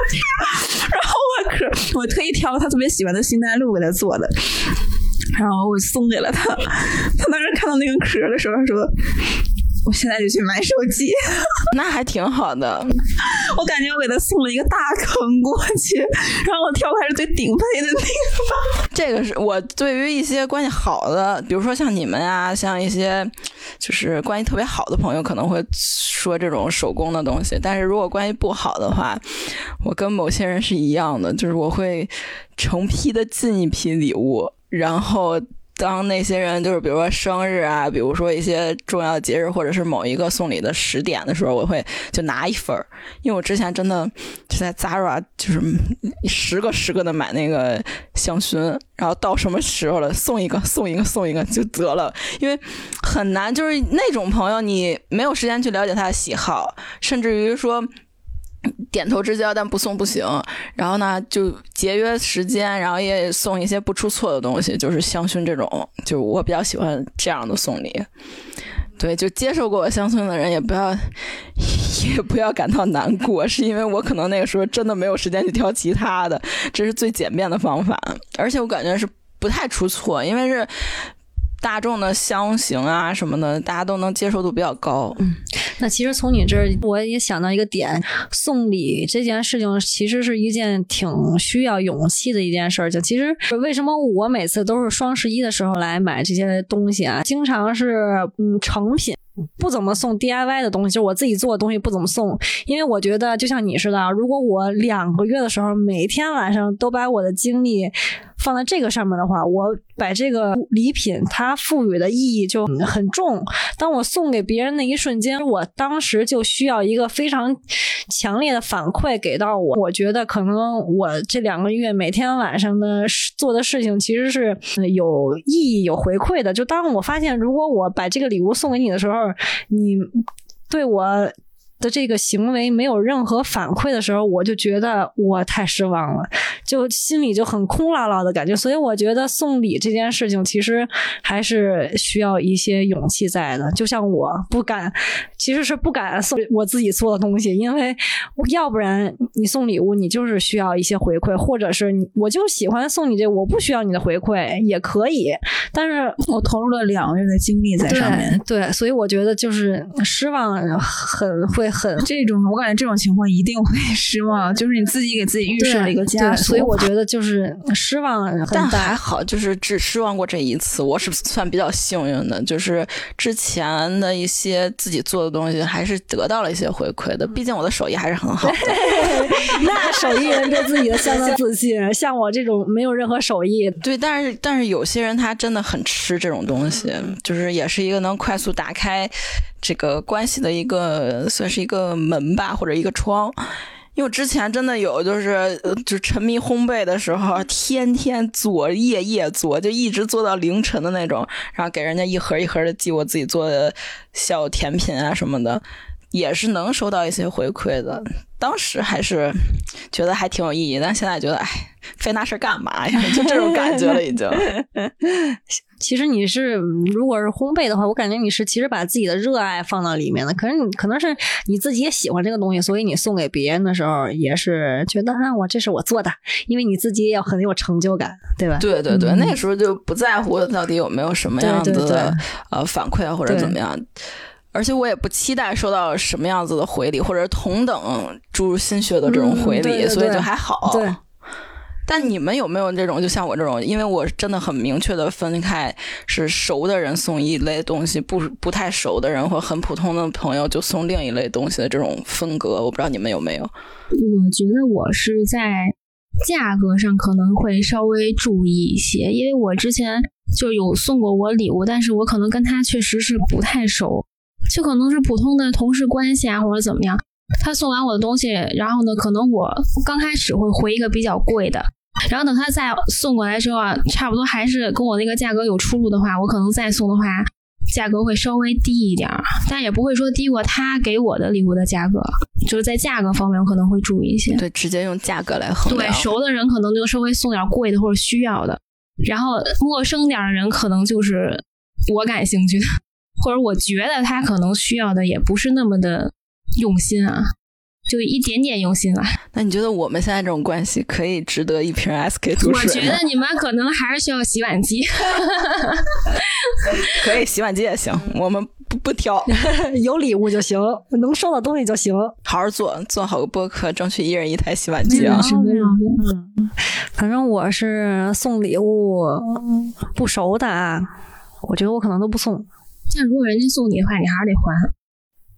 然后我壳我特意挑了他特别喜欢的星黛露给他做的。然后我送给了他，他当时看到那个壳的时候，他说：“我现在就去买手机。”那还挺好的，我感觉我给他送了一个大坑过去，然后我挑的还是最顶配的那个。这个是我对于一些关系好的，比如说像你们啊，像一些就是关系特别好的朋友，可能会说这种手工的东西。但是如果关系不好的话，我跟某些人是一样的，就是我会成批的进一批礼物，然后。当那些人就是比如说生日啊，比如说一些重要节日，或者是某一个送礼的时点的时候，我会就拿一份儿，因为我之前真的就在 Zara 就是十个十个的买那个香薰，然后到什么时候了送一个送一个送一个就得了，因为很难，就是那种朋友你没有时间去了解他的喜好，甚至于说。点头之交，但不送不行。然后呢，就节约时间，然后也送一些不出错的东西，就是香薰这种，就我比较喜欢这样的送礼。对，就接受过我香薰的人也不要 也不要感到难过，是因为我可能那个时候真的没有时间去挑其他的，这是最简便的方法，而且我感觉是不太出错，因为是。大众的香型啊什么的，大家都能接受度比较高。嗯，那其实从你这儿，我也想到一个点，送礼这件事情其实是一件挺需要勇气的一件事情。其实为什么我每次都是双十一的时候来买这些东西啊？经常是嗯成品。不怎么送 DIY 的东西，就我自己做的东西不怎么送，因为我觉得就像你似的，如果我两个月的时候每天晚上都把我的精力放在这个上面的话，我把这个礼品它赋予的意义就很重。当我送给别人那一瞬间，我当时就需要一个非常强烈的反馈给到我。我觉得可能我这两个月每天晚上的做的事情其实是有意义、有回馈的。就当我发现，如果我把这个礼物送给你的时候，你对我的这个行为没有任何反馈的时候，我就觉得我太失望了，就心里就很空落落的感觉。所以我觉得送礼这件事情其实还是需要一些勇气在的。就像我不敢，其实是不敢送我自己做的东西，因为要不然你送礼物，你就是需要一些回馈，或者是你我就喜欢送你这，我不需要你的回馈也可以，但是我投入了两个月的精力在上面，对，对所以我觉得就是失望很会很这种，我感觉这种情况一定会 失望，就是你自己给自己预设了一个枷锁，所以我觉得就是失望很但大。还好，就是只失望过这一次，我是算比较幸运的，就是之前的一些自己做的东西还是得到了一些回馈的，毕竟我的手艺还是很好的。那手艺人对自己的相当自信，像我这种没有任何手艺，对，但是但是有些人他真的很吃这种东西，就是也是一个能快速打开这个关系的一个，算是一个门吧，或者一个窗。因为之前真的有，就是就沉迷烘焙的时候，天天做，夜夜做，就一直做到凌晨的那种，然后给人家一盒一盒的寄我自己做的小甜品啊什么的，也是能收到一些回馈的。当时还是觉得还挺有意义，但现在觉得，哎，费那事儿干嘛呀？就这种感觉了，已经。其实你是如果是烘焙的话，我感觉你是其实把自己的热爱放到里面的。可是你可能是你自己也喜欢这个东西，所以你送给别人的时候也是觉得啊，我这是我做的，因为你自己也要很有成就感，对吧？对对对，嗯那个时候就不在乎到底有没有什么样子的呃反馈啊，或者怎么样。而且我也不期待收到什么样子的回礼，或者同等注入心血的这种回礼，嗯对对所以就还好。对。但你们有没有这种，就像我这种，因为我真的很明确的分开，是熟的人送一类东西，不不太熟的人或很普通的朋友就送另一类东西的这种风格，我不知道你们有没有？我觉得我是在价格上可能会稍微注意一些，因为我之前就有送过我礼物，但是我可能跟他确实是不太熟，就可能是普通的同事关系啊，或者怎么样。他送完我的东西，然后呢，可能我刚开始会回一个比较贵的，然后等他再送过来之后啊，差不多还是跟我那个价格有出入的话，我可能再送的话，价格会稍微低一点儿，但也不会说低过他给我的礼物的价格，就是在价格方面我可能会注意一些。对，直接用价格来衡量对，熟的人可能就稍微送点贵的或者需要的，然后陌生点儿的人可能就是我感兴趣的，或者我觉得他可能需要的也不是那么的用心啊，就一点点用心啊。那你觉得我们现在这种关系可以值得一瓶 SK two 我？觉得 你们可能还是需要洗碗机。可以，洗碗机也行，我们不不挑，有礼物就行，能收到东西就行。好好做，做好个播客，争取一人一台洗碗机啊。嗯，反正我是送礼物不熟的啊，我觉得我可能都不送。但如果人家送你的话，你还是得还。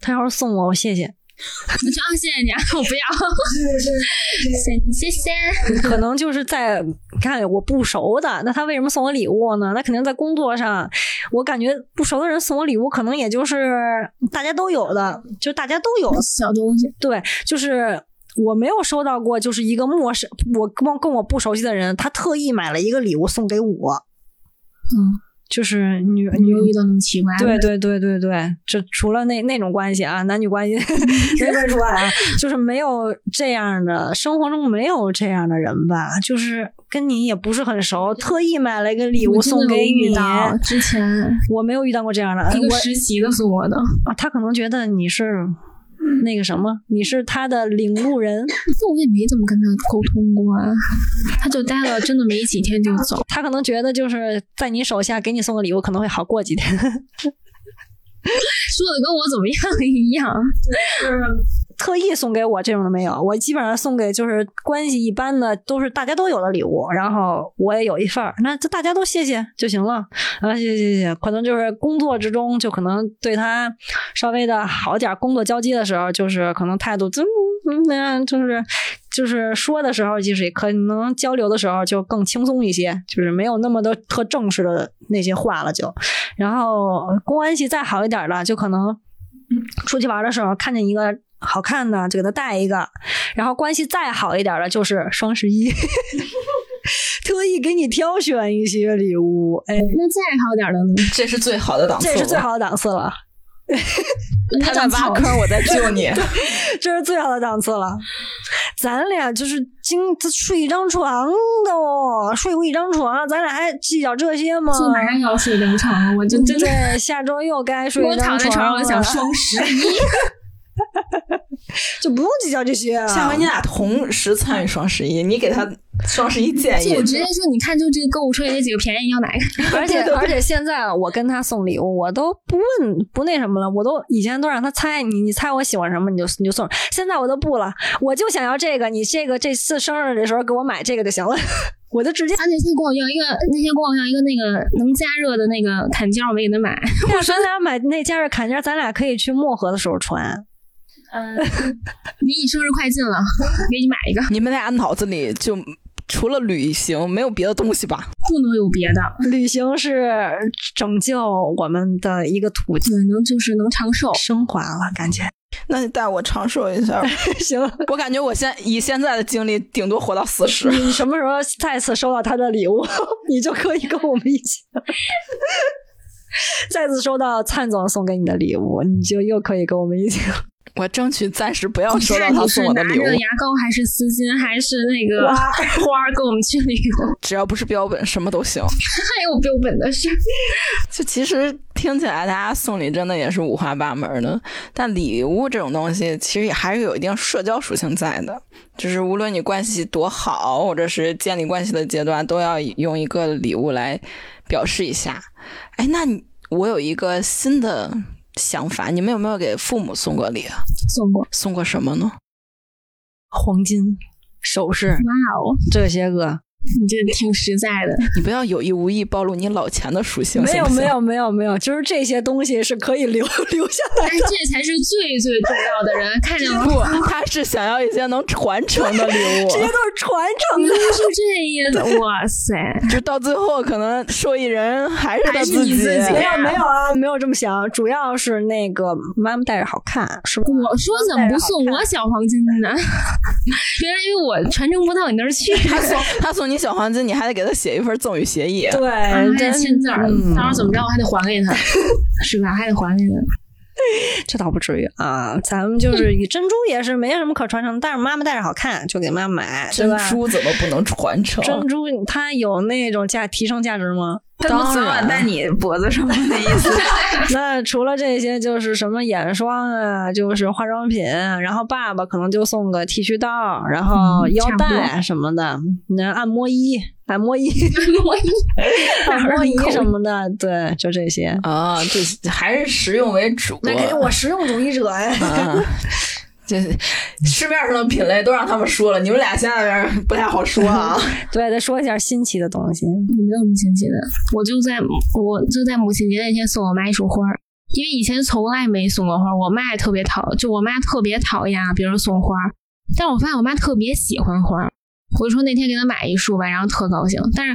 他要是送我，我谢谢。我说啊，谢谢你啊，我不要。谢谢你，谢谢。可能就是在你看我不熟的，那他为什么送我礼物呢？那肯定在工作上，我感觉不熟的人送我礼物，可能也就是大家都有的，就大家都有。小东西，对，就是我没有收到过，就是一个陌生，我跟跟我不熟悉的人，他特意买了一个礼物送给我，嗯，就是女你女遇到那么奇怪，对对对对对，这除了那那种关系啊，男女关系没分出来啊，就是没有这样的，生活中没有这样的人吧，就是跟你也不是很熟，特意买了一个礼物送给你，到。之前我没有遇到过这样的，一个实习的送我的，啊他可能觉得你是那个什么，你是他的领路人，那我也没怎么跟他沟通过啊，他就待了真的没几天就走。他可能觉得就是在你手下给你送个礼物，可能会好过几天。说的跟我怎么样一样，特意送给我这种的没有，我基本上送给就是关系一般的，都是大家都有的礼物，然后我也有一份儿，那就大家都谢谢就行了。啊，谢谢谢谢，可能就是工作之中就可能对他稍微的好点，工作交接的时候就是可能态度就嗯那样，就是就是说的时候就是可能交流的时候就更轻松一些，就是没有那么多特正式的那些话了就，然后关系再好一点儿的就可能。出去玩的时候看见一个好看的就给他带一个，然后关系再好一点的就是双十一，特意给你挑选一些礼物，哎，那再好点的呢？这是最好的档次，这是最。好的档次了，他在挖坑，我在救你。这是最好的档次了。咱俩就是经睡一张床的哦，睡过一张床，咱俩还计较这些吗？就马上要睡两场了，我就真的。对，下周又该睡我一张躺在床上，我想了双十一。就不用计较这些啊。下回你俩同时参与双十一，你给他双十一建议就我。直接说，你看，就这个购物车里那几个便宜，你要哪个？而且而且现在我跟他送礼物，我都不问不那什么了，我都以前都让他猜，你你猜我喜欢什么你就你就送，现在我都不了，我就想要这个，你这个这次生日的时候给我买这个就行了，我就直接。他那天跟我要一个，那天跟我要一个那个能加热的那个坎肩，我没给他买。我说咱俩买那加热坎肩，咱俩可以去漠河的时候穿。嗯，离你生日快近了，给你买一个，你们俩脑子里就除了旅行没有别的东西吧？不能有别的。旅行是拯救我们的一个途径，能就是能长寿。升华了感觉。那你带我长寿一下。行，我感觉我现以现在的精力，顶多活到四十。你什么时候再次收到他的礼物，你就可以跟我们一起。再次收到灿总送给你的礼物，你就又可以跟我们一起。我争取暂时不要收到他送我的礼物着，牙膏还是丝巾还是那个花儿给我们去旅游？只要不是标本，什么都行。还有标本的事。就其实听起来，大家送礼真的也是五花八门的。但礼物这种东西，其实也还是有一定社交属性在的。就是无论你关系多好，或者是建立关系的阶段，都要用一个礼物来表示一下。哎，那你我有一个新的想法，你们有没有给父母送过礼啊？送过，送过什么呢？黄金首饰哇哦！这些个，你这挺实在的。你不要有意无意暴露你老钱的属性。没有没有没有没有，就是这些东西是可以留 留下来但是这才是最最重要的人，看见吗？不，他是想要一些能传承的礼物，这些都是传承的。来是这意思，哇塞！就到最后可能受益人还是他自己。自己没有没有啊，没有这么想，主要是那个妈妈戴着好看，是吧？我说怎么不送我小黄金呢？原来因为我传承不到你那儿去，他送他送你小黄金，你还得给他写一份赠与协议。对，还得签字到时候怎么着我还得还给他，是吧？还得还给他。这倒不至于啊。咱们就是以珍珠也是没什么可传承，但是妈妈戴着好看，就给妈妈买，对珍？珠怎么不能传承？珍珠它有那种价提升价值吗？他不早晚戴你脖子上面的意思。那除了这些，就是什么眼霜啊，就是化妆品，然后爸爸可能就送个剃须刀，然后腰带什么的，那按摩仪、按摩仪、按摩仪什么的，对，就这些。啊，这还是实用为主。那肯定我实用主义者呀。啊，这市面上的品类都让他们说了，你们俩现在不太好说啊。对，再说一下新奇的东西。没有什么新奇的，我就在我就在母亲节那天送我妈一束花儿，因为以前从来没送过花儿，我妈也特别讨，就我妈特别讨厌啊别人送花儿，但是我发现我妈特别喜欢花儿，我就说那天给她买一束吧，然后特高兴，但是。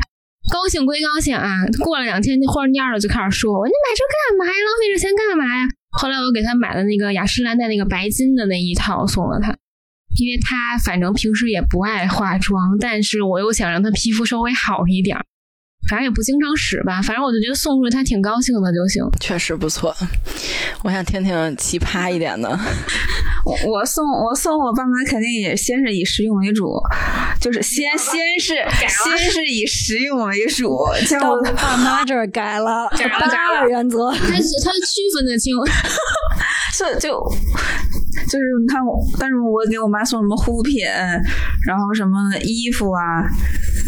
高兴归高兴啊，过了两天那花蔫了，就开始说我你买这干嘛呀？浪费这钱干嘛呀？后来我给他买了那个雅诗兰黛那个白金的那一套送了他，因为他反正平时也不爱化妆，但是我又想让他皮肤稍微好一点儿。反正也不经常使吧，反正我就觉得送出去他挺高兴的就行。确实不错，我想听听奇葩一点的。我我送我送我爸妈肯定也先是以实用为主，就是先先是先是以实用为主，像到我爸妈这儿改了，改了改八了二原则。他是他区分得清，这就就是你看我，但是我给我妈送什么护肤品，然后什么衣服啊，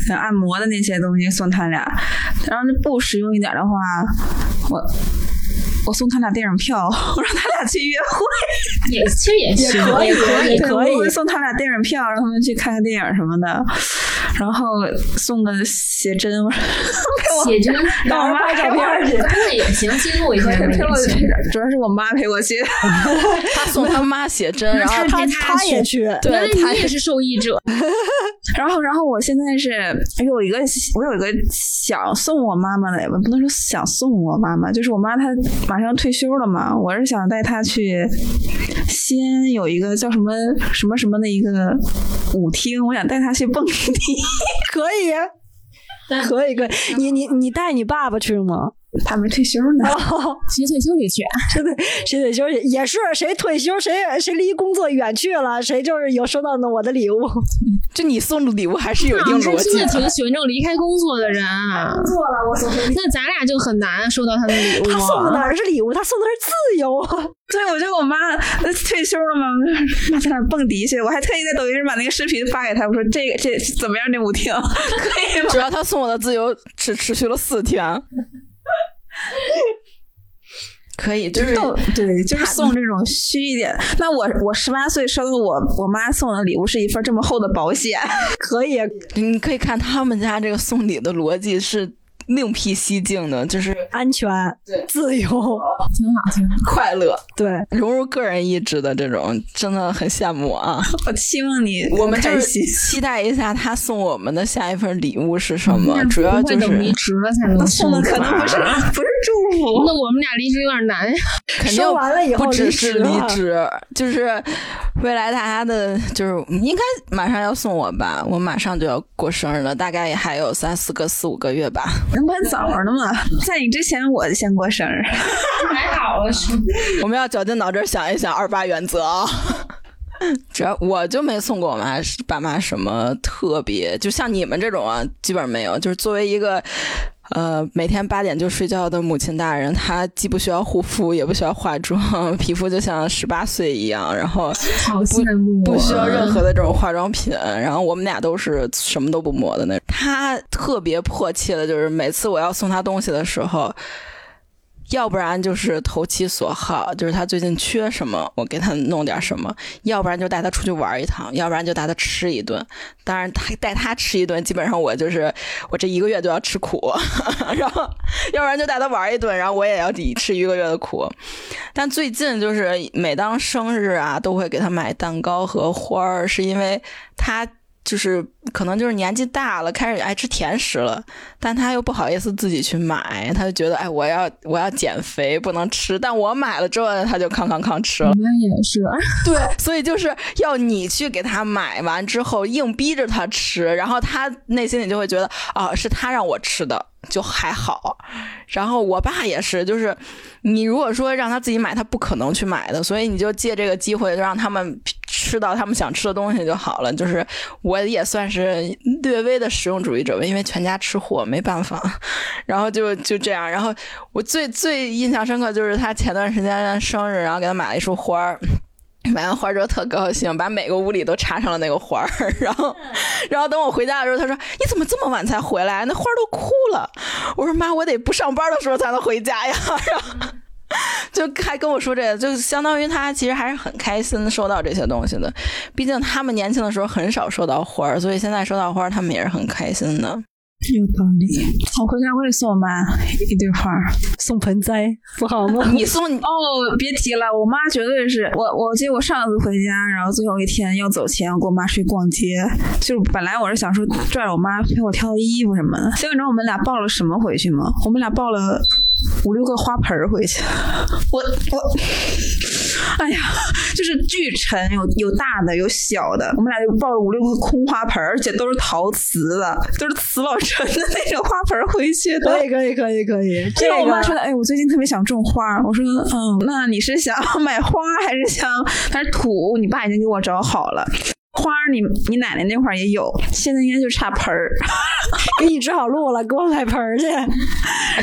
像按摩的那些东西送他俩，然后不实用一点的话，我。我送他俩电影票，我让他俩去约会。也其实也行，可以也可以。可以我会送他俩电影票，让他们去看个电影什么的，然后送个写真，写真，让我妈拍照片去。那也行，记录一下那陪我也主要是我妈陪我去。他送他妈写真，然后他他也去，对他你也是受益者，然后，然后我现在是有一个，我有一个想送我妈妈的，也不能说想送我妈妈，就是我妈她马上退休了嘛，我是想带他去西安有一个叫什么什么什么的一个舞厅，我想带他去蹦迪。可以，可以，可以。你你你带你爸爸去吗？她没退休呢，谁退休谁去。谁退休也是谁退休，谁谁离工作远去了，谁就是有收到我的礼物。就你送的礼物还是有一定是逻辑真的挺的。喜欢这种离开工作的人啊。做了，我送的。那咱俩就很难收到他的礼物他送的啊。哪是礼物？他送的是自由啊！对，我觉得我妈呃退休了嘛，妈在那蹦迪去，我还特意在抖音上把那个视频发给他，我说这个这怎么样？这舞厅可以吗？主要他送我的自由只持续了四天。可以，就是对，就是送这种虚一点。那我我十八岁生日我我妈送的礼物是一份这么厚的保险，可以，你可以看他们家这个送礼的逻辑是另辟蹊径的，就是安全、对自由，挺好，挺好。快乐、对，融入个人意志的这种，真的很羡慕啊！我希望你我们就是。期待一下他送我们的下一份礼物是什么，主要就是等离职了才能送的可能不是 不是祝福，那我们俩离职有点难呀。肯定完了以后不只是离职，就是未来大家的，就是应该马上要送我吧，我马上就要过生日了，大概也还有三四个、四五个月吧。能管早着呢嘛？在你之前我就先过生日，还好了，我们要绞尽脑汁想一想二八原则啊。主要我就没送过我妈爸妈什么特别，就像你们这种啊，基本上没有。就是作为一个呃每天八点就睡觉的母亲大人，她既不需要护肤，也不需要化妆，皮肤就像十八岁一样，然后好羡慕啊，不需要任何的这种化妆品，然后我们俩都是什么都不抹的那种。她特别迫切的就是每次我要送她东西的时候，要不然就是投其所好，就是他最近缺什么，我给他弄点什么；要不然就带他出去玩一趟；要不然就带他吃一顿。当然，他带他吃一顿，基本上我就是我这一个月都要吃苦。然后，要不然就带他玩一顿，然后我也要抵吃一个月的苦。但最近就是每当生日啊，都会给他买蛋糕和花儿，是因为他。就是可能就是年纪大了，开始爱吃甜食了，但他又不好意思自己去买，他就觉得哎，我要我要减肥，不能吃。但我买了之后，他就康康康吃了。我们也是，对，所以就是要你去给他买完之后，硬逼着他吃，然后他内心里就会觉得啊，是他让我吃的。就还好，然后我爸也是，就是你如果说让他自己买，他不可能去买的，所以你就借这个机会，就让他们吃到他们想吃的东西就好了。就是我也算是略微的实用主义者吧，因为全家吃货，没办法。然后就就这样，然后我最最印象深刻就是他前段时间生日，然后给他买了一束花儿。买完花之后特高兴，把每个屋里都插上了那个花儿。然后，然后等我回家的时候，他说：“你怎么这么晚才回来？那花都枯了。”我说：“妈，我得不上班的时候才能回家呀。”然后 就还跟我说这个，就相当于他其实还是很开心收到这些东西的。毕竟他们年轻的时候很少收到花儿，所以现在收到花儿，他们也是很开心的。有道理，我回家我也送我妈一堆花，送盆栽不好吗？你送你哦，别提了，我妈绝对是我。我记得我上次回家，然后最后一天要走前，我跟我妈出去逛街，就是本来我是想说拽着我妈陪我挑衣服什么的，结果你知道我们俩抱了什么回去吗？我们俩抱了五六个花盆回去，我我。哎呀，就是巨沉，有有大的，有小的。我们俩就抱了五六个空花盆，而且都是陶瓷的，都是瓷老沉的那种花盆回去的。可以，可以，可以，可以。这个我妈说的，哎，我最近特别想种花。我说，嗯，那你是想 买花还是想还是土？你爸已经给我找好了。花儿，你你奶奶那块儿也有，现在应该就差盆儿，给你指好路了，给我买盆儿去。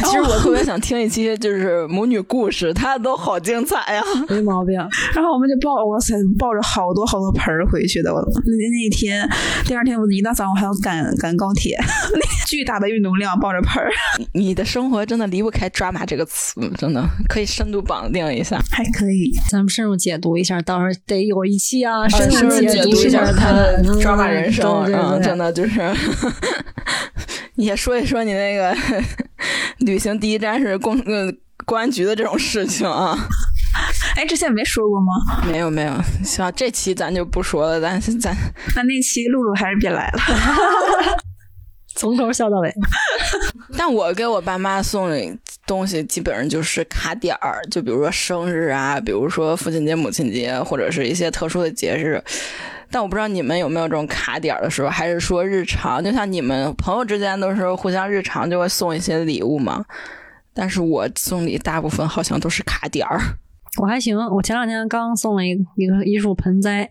其实我特别想听一期就是母女故事，它都好精彩呀，没毛病。然后我们就抱，哇塞，抱着好多好多盆儿回去的。我那那一天，第二天我一大早上还要赶赶高铁，巨大的运动量，抱着盆儿。你的生活真的离不开抓马这个词，真的可以深度绑定一下，还可以。咱们深入解读一下，到时候得有一期啊，深入解读一下。他的抓马人生嗯，真的就是，你也说一说你那个 旅行第一站是公呃公安局的这种事情啊。哎，之前没说过吗？没有没有，行，这期咱就不说了，咱咱那那期露露还是别来了，从头笑到尾。但我给我爸妈送的东西基本上就是卡点儿，就比如说生日啊，比如说父亲节、母亲节，或者是一些特殊的节日。但我不知道你们有没有这种卡点儿的时候，还是说日常，就像你们朋友之间都是互相日常就会送一些礼物嘛？但是我送礼大部分好像都是卡点儿。我还行，我前两天刚送了一个一个一束盆栽，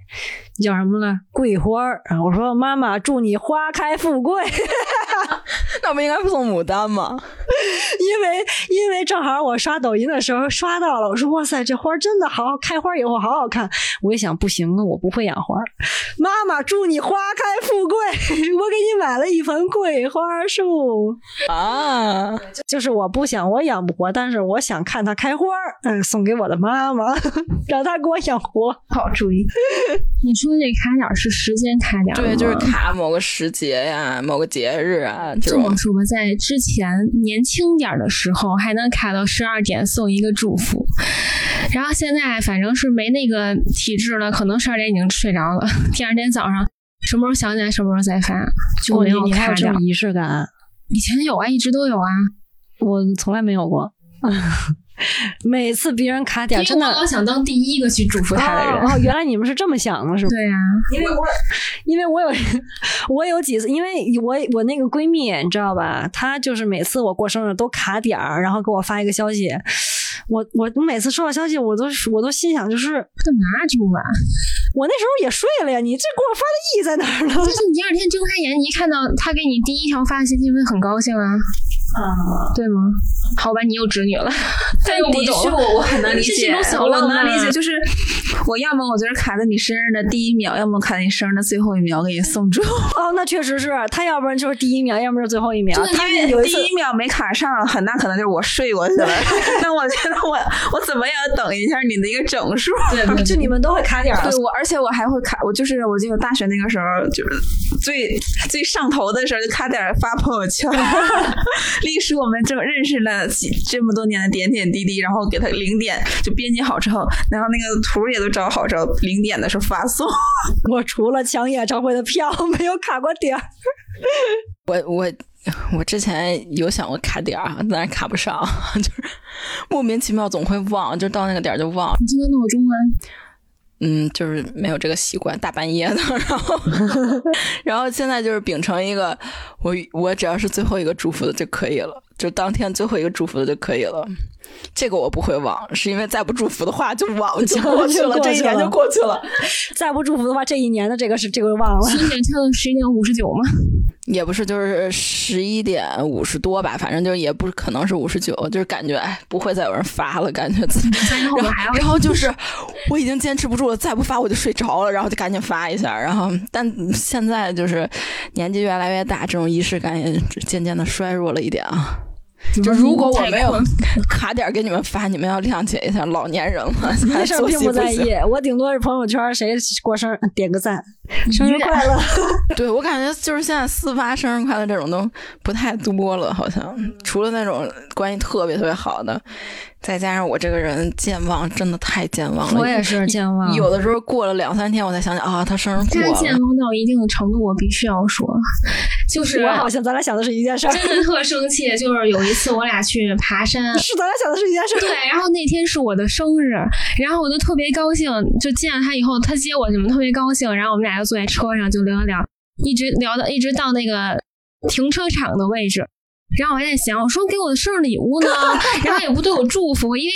叫什么来？桂花儿。我说妈妈，祝你花开富贵。那不应该送牡丹吗？因为因为正好我刷抖音的时候刷到了，我说哇塞，这花真的好开花以后好好看。我一想不行啊，我不会养花。妈妈，祝你花开富贵。我给你买了一盆桂花树啊，就是我不想我养不活，但是我想看它开花。嗯，送给我的妈。妈妈让她给我养活，好主意。你说这卡点是时间卡点对，就是卡某个时节呀，某个节日啊。这么说吧，在之前年轻点的时候，还能卡到十二点送一个祝福。然后现在反正是没那个体质了，可能十二点已经睡着了。第二天早上什么时候想起来什么时候再发，就没有卡点。仪式感，以前有啊，一直都有啊，我从来没有过。每次别人卡点，真的我想当第一个去祝福他的人。哦，原来你们是这么想的，是吗？对呀，因为我因为我有 我有几次，因为我我那个闺蜜，你知道吧？她就是每次我过生日都卡点儿，然后给我发一个消息。我我我每次收到消息，我都我都心想，就是干嘛祝啊？我那时候也睡了呀，你这给我发的意义在哪儿呢？就是你第二天睁开眼，你一看到他给你第一条发的信息，会很高兴啊。啊，对吗？好吧，你有侄女了，但的确，我我很难理解，我能理解，就是我要么我就是卡在你生日的第一秒，要么卡在你生日的最后一秒给你送出。哦，那确实是他，要不然就是第一秒，要么是最后一秒。他因为第一秒没卡上，很大可能就是我睡过去了。那我觉得我我怎么也要等一下你的一个整数。对对就你们都会卡点儿对，我，而且我还会卡，我就是我记得我大学那个时候，就是最最上头的时候，就卡点儿发朋友圈，历史我们这么认识了几这么多年的点点滴滴，然后给他零点就编辑好之后，然后那个图也都找好之后，零点的时候发送。我除了抢演唱会的票，没有卡过点儿。我我我之前有想过卡点儿啊，但是卡不上，就是莫名其妙总会忘，就到那个点儿就忘。你记得闹钟吗？嗯，就是没有这个习惯，大半夜的，然后，然后现在就是秉承一个，我我只要是最后一个祝福的就可以了，就当天最后一个祝福的就可以了。这个我不会忘，是因为再不祝福的话就忘就过去了，这一年就过去了。再不祝福的话，这一年的这个是这个忘了。七点跳到十一点五十九吗？也不是，就是十一点五十多吧，反正就也不可能是五十九，就是感觉哎，不会再有人发了，感觉自己。三后然后就是我已经坚持不住了，再不发我就睡着了，然后就赶紧发一下。然后，但现在就是年纪越来越大，这种仪式感也渐渐的衰弱了一点啊。就如果我没有 卡点儿给你们发，你们要谅解一下，老年人了，没事儿并不在意，我顶多是朋友圈谁过生日点个赞，生日快乐。对我感觉就是现在私发生日快乐这种都不太多了，好像除了那种关系特别特别好的，再加上我这个人健忘真的太健忘了。我也是健忘，有的时候过了两三天我才想起啊，他生日过了健了。忘到一定的程度，我必须要说，就是我好像咱俩想的是一件事儿，真的特生气。就是有一次我俩去爬山，是咱俩想的是一件事儿。对，然后那天是我的生日，然后我就特别高兴，就见了他以后，他接我，什么特别高兴，然后我们俩就坐在车上就聊聊聊，一直聊到一直到那个停车场的位置，然后我还在想，我说给我的生日礼物呢，然后也不对我祝福，因为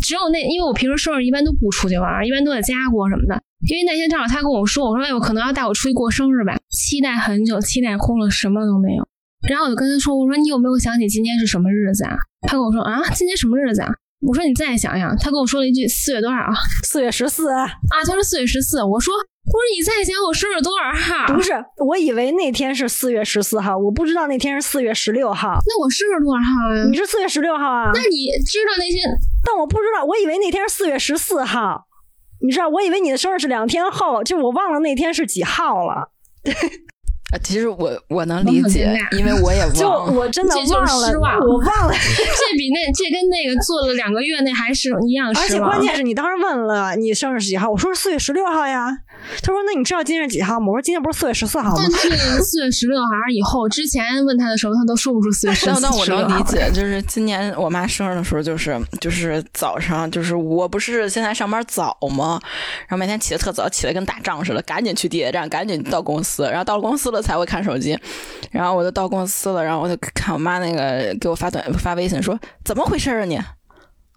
只有那，因为我平时生日一般都不出去玩，一般都在家过什么的。因为那天正好他跟我说，我说哎，我可能要带我出去过生日吧，期待很久，期待空了，什么都没有。然后我就跟他说，我说你有没有想起今天是什么日子啊？他跟我说啊，今天什么日子啊？我说你再想想，他跟我说了一句四月多少啊？四月十四，啊，他说四月十四。我说我说你再想我生日多少号？不是，我以为那天是四月十四号，我不知道那天是四月十六号。那我生日多少号呀？你是四月十六号啊？那你知道那些？但我不知道，我以为那天是四月十四号。你知道，我以为你的生日是两天后，就我忘了那天是几号了。啊，其实我我能理解，因为我也就 忘了。我真的这就是忘了，失望我忘了。这比那这跟那个做了两个月那还是一样而且失望。关键是你当时问了你生日是几号，我说是四月十六号呀。他说那你知道今天是几号吗？我说今天不是四月十四号吗但？是四月十六还是以后，之前问他的时候，他都说不出四月十四。但但我能理解，就是今年我妈生日的时候，就是就是早上，就是我不是现在上班早吗？然后每天起得特早，起得跟打仗似的，赶紧去地铁站，赶紧到公司，然后到了公司了才会看手机，然后我就到公司了，然后我就看我妈那个给我发短发微信说怎么回事啊你？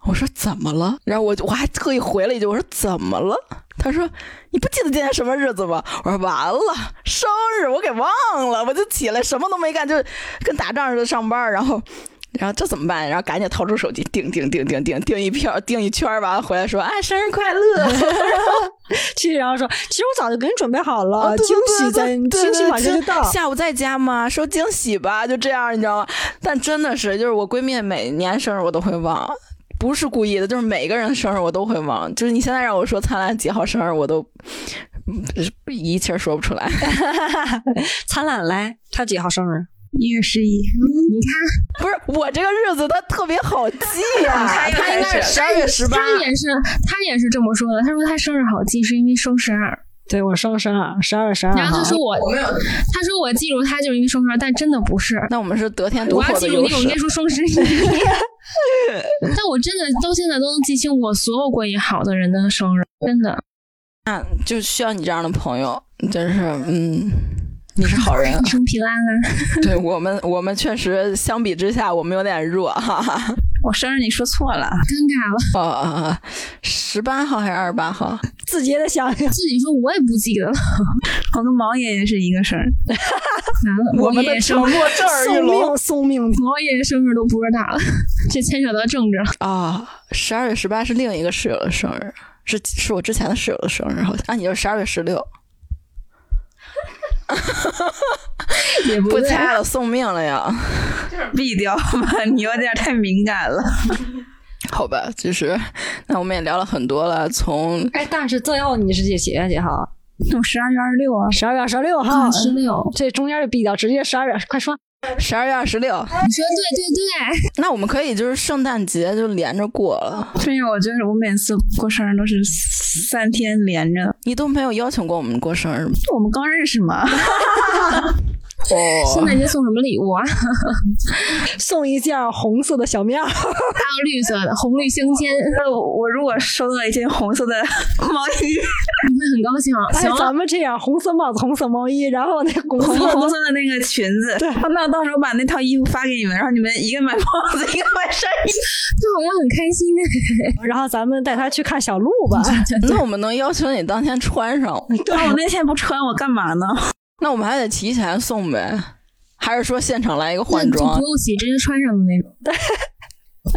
我说怎么了？然后我我还特意回了一句，我说怎么了？他说你不记得今天什么日子吗？我说完了，生日我给忘了，我就起来什么都没干，就跟打仗似的上班，然后。然后这怎么办？然后赶紧掏出手机，订订订订订订一票，订一圈儿，完了回来说：“哎，生日快乐！” 其实然后说，其实我早就给你准备好了，哦对惊喜在，对对惊喜马上就到。下午在家吗？说惊喜吧，就这样，你知道吗？但真的是，就是我闺蜜每年生日我都会忘，不是故意的，就是每个人的生日我都会忘。就是你现在让我说灿烂几号生日，我都嗯一气儿说不出来。灿烂来，他几号生日？一月十一，你看不是我这个日子，他特别好记呀、他应该是十二月十八。他也是，他也是这么说的。他说他生日好记，是因为双十二。对我双十二，十二月十二然后他。说我，他说我记住他就是因为双十二，但真的不是。那我们是得天独我要厚的优记住你，我应该。说双十一。但我真的到现在都能记清我所有关系好的人的生日，真的。那就需要你这样的朋友，真是嗯，你是好人。一生平安啊！对我们，我们确实相比之下，我们有点弱，哈哈。我生日你说错了，尴尬了，哦哦哦，十八号还是二十八号？自己也得想想。自己说我也不记得了。我跟毛爷爷是一个生日，我们的生日，承诺震耳欲送聋命，送命！毛爷爷生日都不知道了，这牵扯到政治了。啊！十二月十八是另一个室友的生日，是是我之前的室友的生日，好像啊，你就是十二月十六，也不对。不猜了，送命了呀！毙掉吧，你有点太敏感了。好吧，就是那我们也聊了很多了，从哎，但是最后你是几几月几号？我十二月二十六啊，十二月二十六号，十六，这中间就毙掉，直接十二月，快说。十二月二十六，你说对对对，那我们可以就是圣诞节就连着过了。对呀，我就是我每次过生日都是三天连着。你都没有邀请过我们过生日吗？我们刚认识嘛，圣哦，诞节送什么礼物啊？送一件红色的小棉袄，还有绿色的，红绿相间，那我我如果收到一件红色的毛衣，你会很高兴。哎，行，咱们这样，红色帽子、红色毛衣，然后那红红色红色的那个裙子，对，那到时候把那套衣服发给你们，然后你们一个买帽子，一个买上衣。这好像很开心呢。然后咱们带他去看小鹿吧。那我们能要求你当天穿上，对，我那天不穿，我干嘛呢？那我们还得提前送呗？还是说现场来一个换装不？用洗，直接穿上的那种。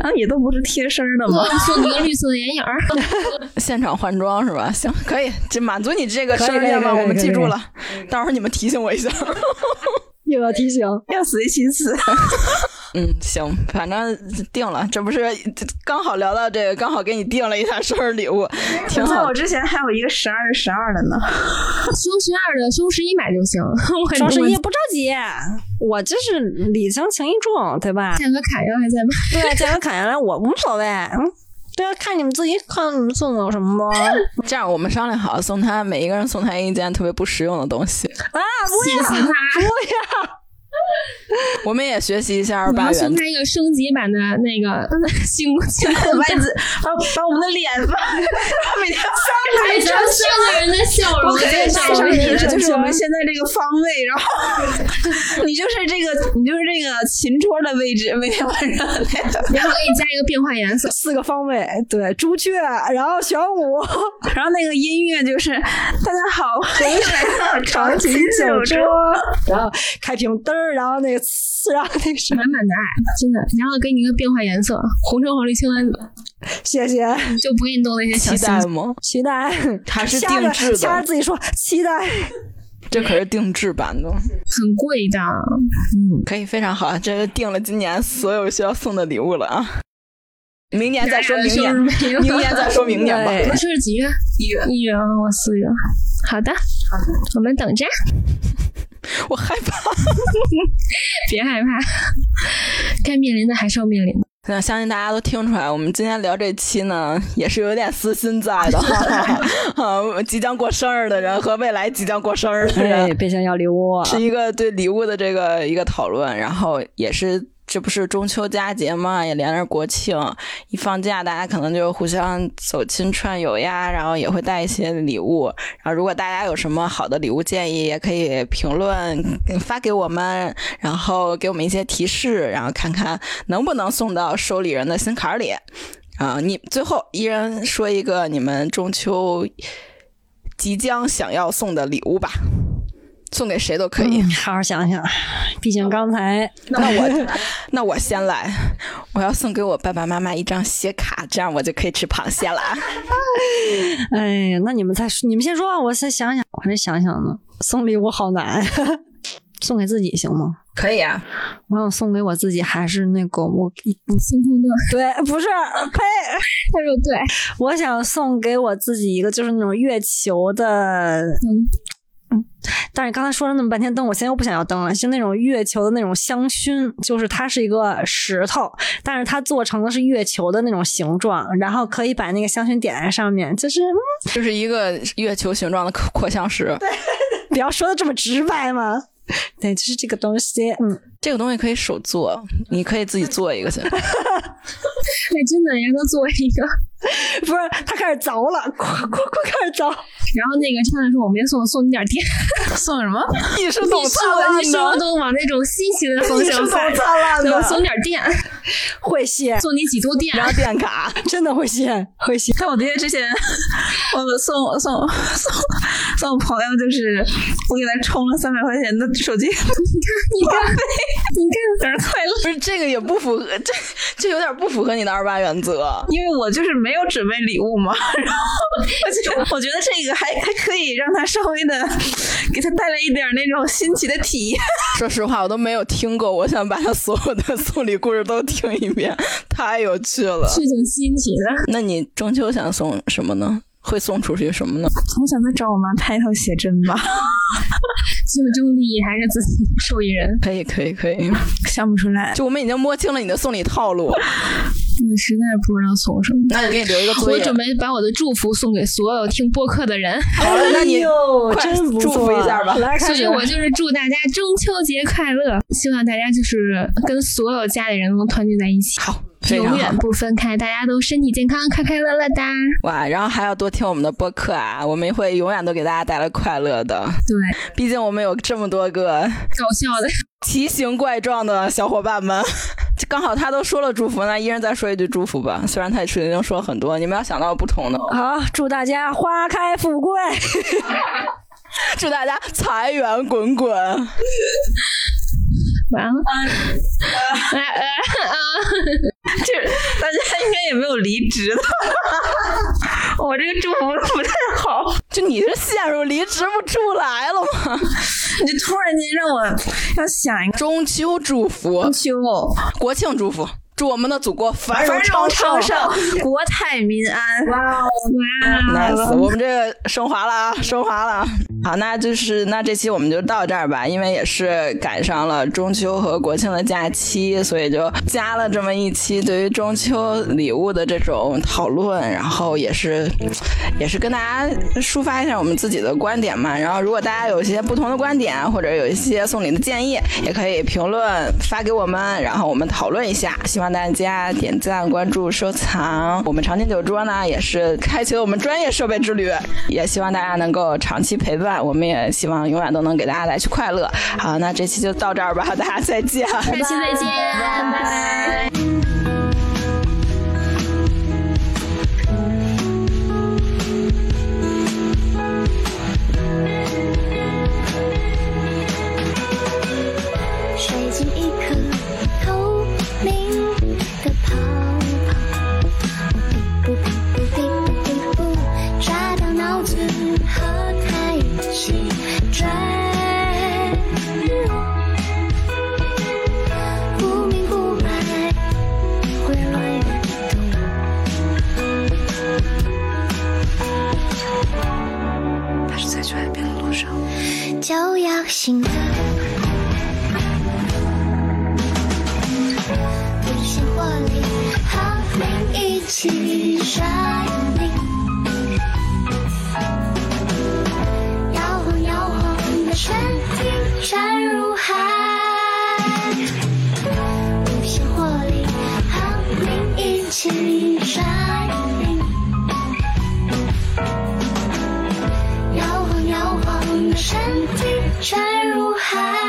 啊，也都不是贴身的嘛。送你个绿色的眼影儿。现场换装是吧？行，可以，这满足你这个生日愿望，我们记住了。到时候你们提醒我一下。又要提醒，要随心思。嗯，行，反正定了，这不是刚好聊到这个，刚好给你定了一下生日礼物，挺好在我。之前还有一个十二月十二的呢。双十二的双十一买就行。我双十一不着急，我这是礼轻情意重，对吧？价格卡要还在吗？对，价格砍下来我无所谓，嗯，对啊，看你们自己看你们送我什么吧。这样我们商量好，送他每一个人送他一件特别不实用的东西。啊，气死他！不要，我们也学习一下二八原则。我要送他一个升级版的那个 星星空 把把我们的脸放，每天摆成三个人的笑容在带上面上你的，就是我们现在这个方位，然后你就是这个，你就是这个琴桌的位置，每天晚上然后给你加一个变换颜色。四个方位，对，朱雀，然后玄武，然后那个音乐就是大家好，欢迎来到长琴酒桌。然后开瓶灯儿，然后那个呲，然后那个是，满满的爱，真的。然后给你一个变换颜色，红橙黄绿青蓝紫，谢谢，就不给你弄那些小期星星。待吗？期待，还是定制的掐着自己说期待，这可是定制版的，很贵的，嗯可以非常好，这是定了今年所有需要送的礼物了啊！明年再说明年，明年再说明年吧。对我说是几月？一月，一月啊，我四月。好的好的，我们等着，我害怕。别害怕，该面临的还是要面临的。那相信大家都听出来，我们今天聊这期呢，也是有点私心在的。啊，即将过生日的人和未来即将过生日的人哎，，别想要礼物，是一个对礼物的这个一个讨论，然后也是。这不是中秋佳节嘛，也连着国庆，一放假大家可能就互相走亲串友呀，然后也会带一些礼物。然后如果大家有什么好的礼物建议，也可以评论发给我们，然后给我们一些提示，然后看看能不能送到收礼人的心坎里。啊，你最后一人说一个你们中秋即将想要送的礼物吧，送给谁都可以。嗯好好想想，毕竟刚才 那我 那我先来，我要送给我爸爸妈妈一张写卡，这样我就可以吃螃蟹了。哎呀，那你们再说，你们先说吧，我再想想，我还得想想呢。送礼物好难，送给自己行吗？可以啊，我想送给我自己，还是那个我星空的，对，不是呸，他说对，我想送给我自己一个就是那种月球的，嗯，但是刚才说了那么半天灯，我现在又不想要灯了，是那种月球的那种香薰，就是它是一个石头，但是它做成的是月球的那种形状，然后可以把那个香薰点在上面，就是嗯就是一个月球形状的扩扩香石，对 不要说的这么直白嘛。对，就是这个东西，嗯，这个东西可以手做，你可以自己做一个去。哎，真的，人家都做一个，不是，他开始凿了，快快快开始凿，然后那个唱的说我没送，送你点电，送什么？你是懂你灿烂说的，都往那种新奇的 方向走，灿烂的我送点电，会谢，送你几度电。然后电卡，真的会谢，会谢。但我爹之前我送送送送我朋友，就是我给他充了三百块钱的手机，你看，你看，生日快乐！不是这个也不符合，这这有点不符合你的二八原则。因为我就是没有准备礼物嘛，然后我觉得这个还还可以让他稍微的给他带来一点那种新奇的体验。说实话，我都没有听过，我想把他所有的 送礼故事都听一遍，太有趣了。是挺新奇的。那你中秋想送什么呢？会送出去什么呢？我想再找我妈拍一套写真吧，最终利益还是自己受益人。可以，可以，可以。想不出来。就我们已经摸清了你的送礼套路，我实在不知道送什么。那就给你留一个作业。我准备把我的祝福送给所有听播客的人，好了，那你快祝福一下吧。来，所以。我就是祝大家中秋节快乐，希望大家就是跟所有家里人都能团聚在一起，好永远。不分开，大家都身体健康，快快乐乐的。哇，然后还要多听我们的播客啊，我们会永远都给大家带来快乐的。对，毕竟我们有这么多个搞笑的。奇形怪状的小伙伴们，刚好他都说了祝福，那一人再说一句祝福吧。虽然他已经说了很多，你们要想到不同的。好，祝大家花开富贵。祝大家财源滚滚。完了，哎哎啊！就大家应该也没有离职的，我这个祝福不太好，就你是陷入离职不出来了吗？你突然间让我要想一个中秋祝福中，秋，国庆祝福，祝我们的祖国繁荣昌昌盛，国泰民安。哇，nice，我们这个升华了啊，升华了。好，那就是那这期我们就到这儿吧，因为也是赶上了中秋和国庆的假期，所以就加了这么一期对于中秋礼物的这种讨论，然后也是也是跟大家抒发一下我们自己的观点嘛。然后如果大家有一些不同的观点，或者有一些送礼的建议，也可以评论发给我们，然后我们讨论一下。希望大家点赞、关注、收藏。我们长青酒桌呢，也是开启了我们专业设备之旅，也希望大家能够长期陪伴。我们也希望永远都能给大家带去快乐。好，那这期就到这儿吧，大家再见。下期再见，拜拜。水就要醒了。无限活力和你一起率领，摇晃摇晃的身体沉入海。无限活力和你一起入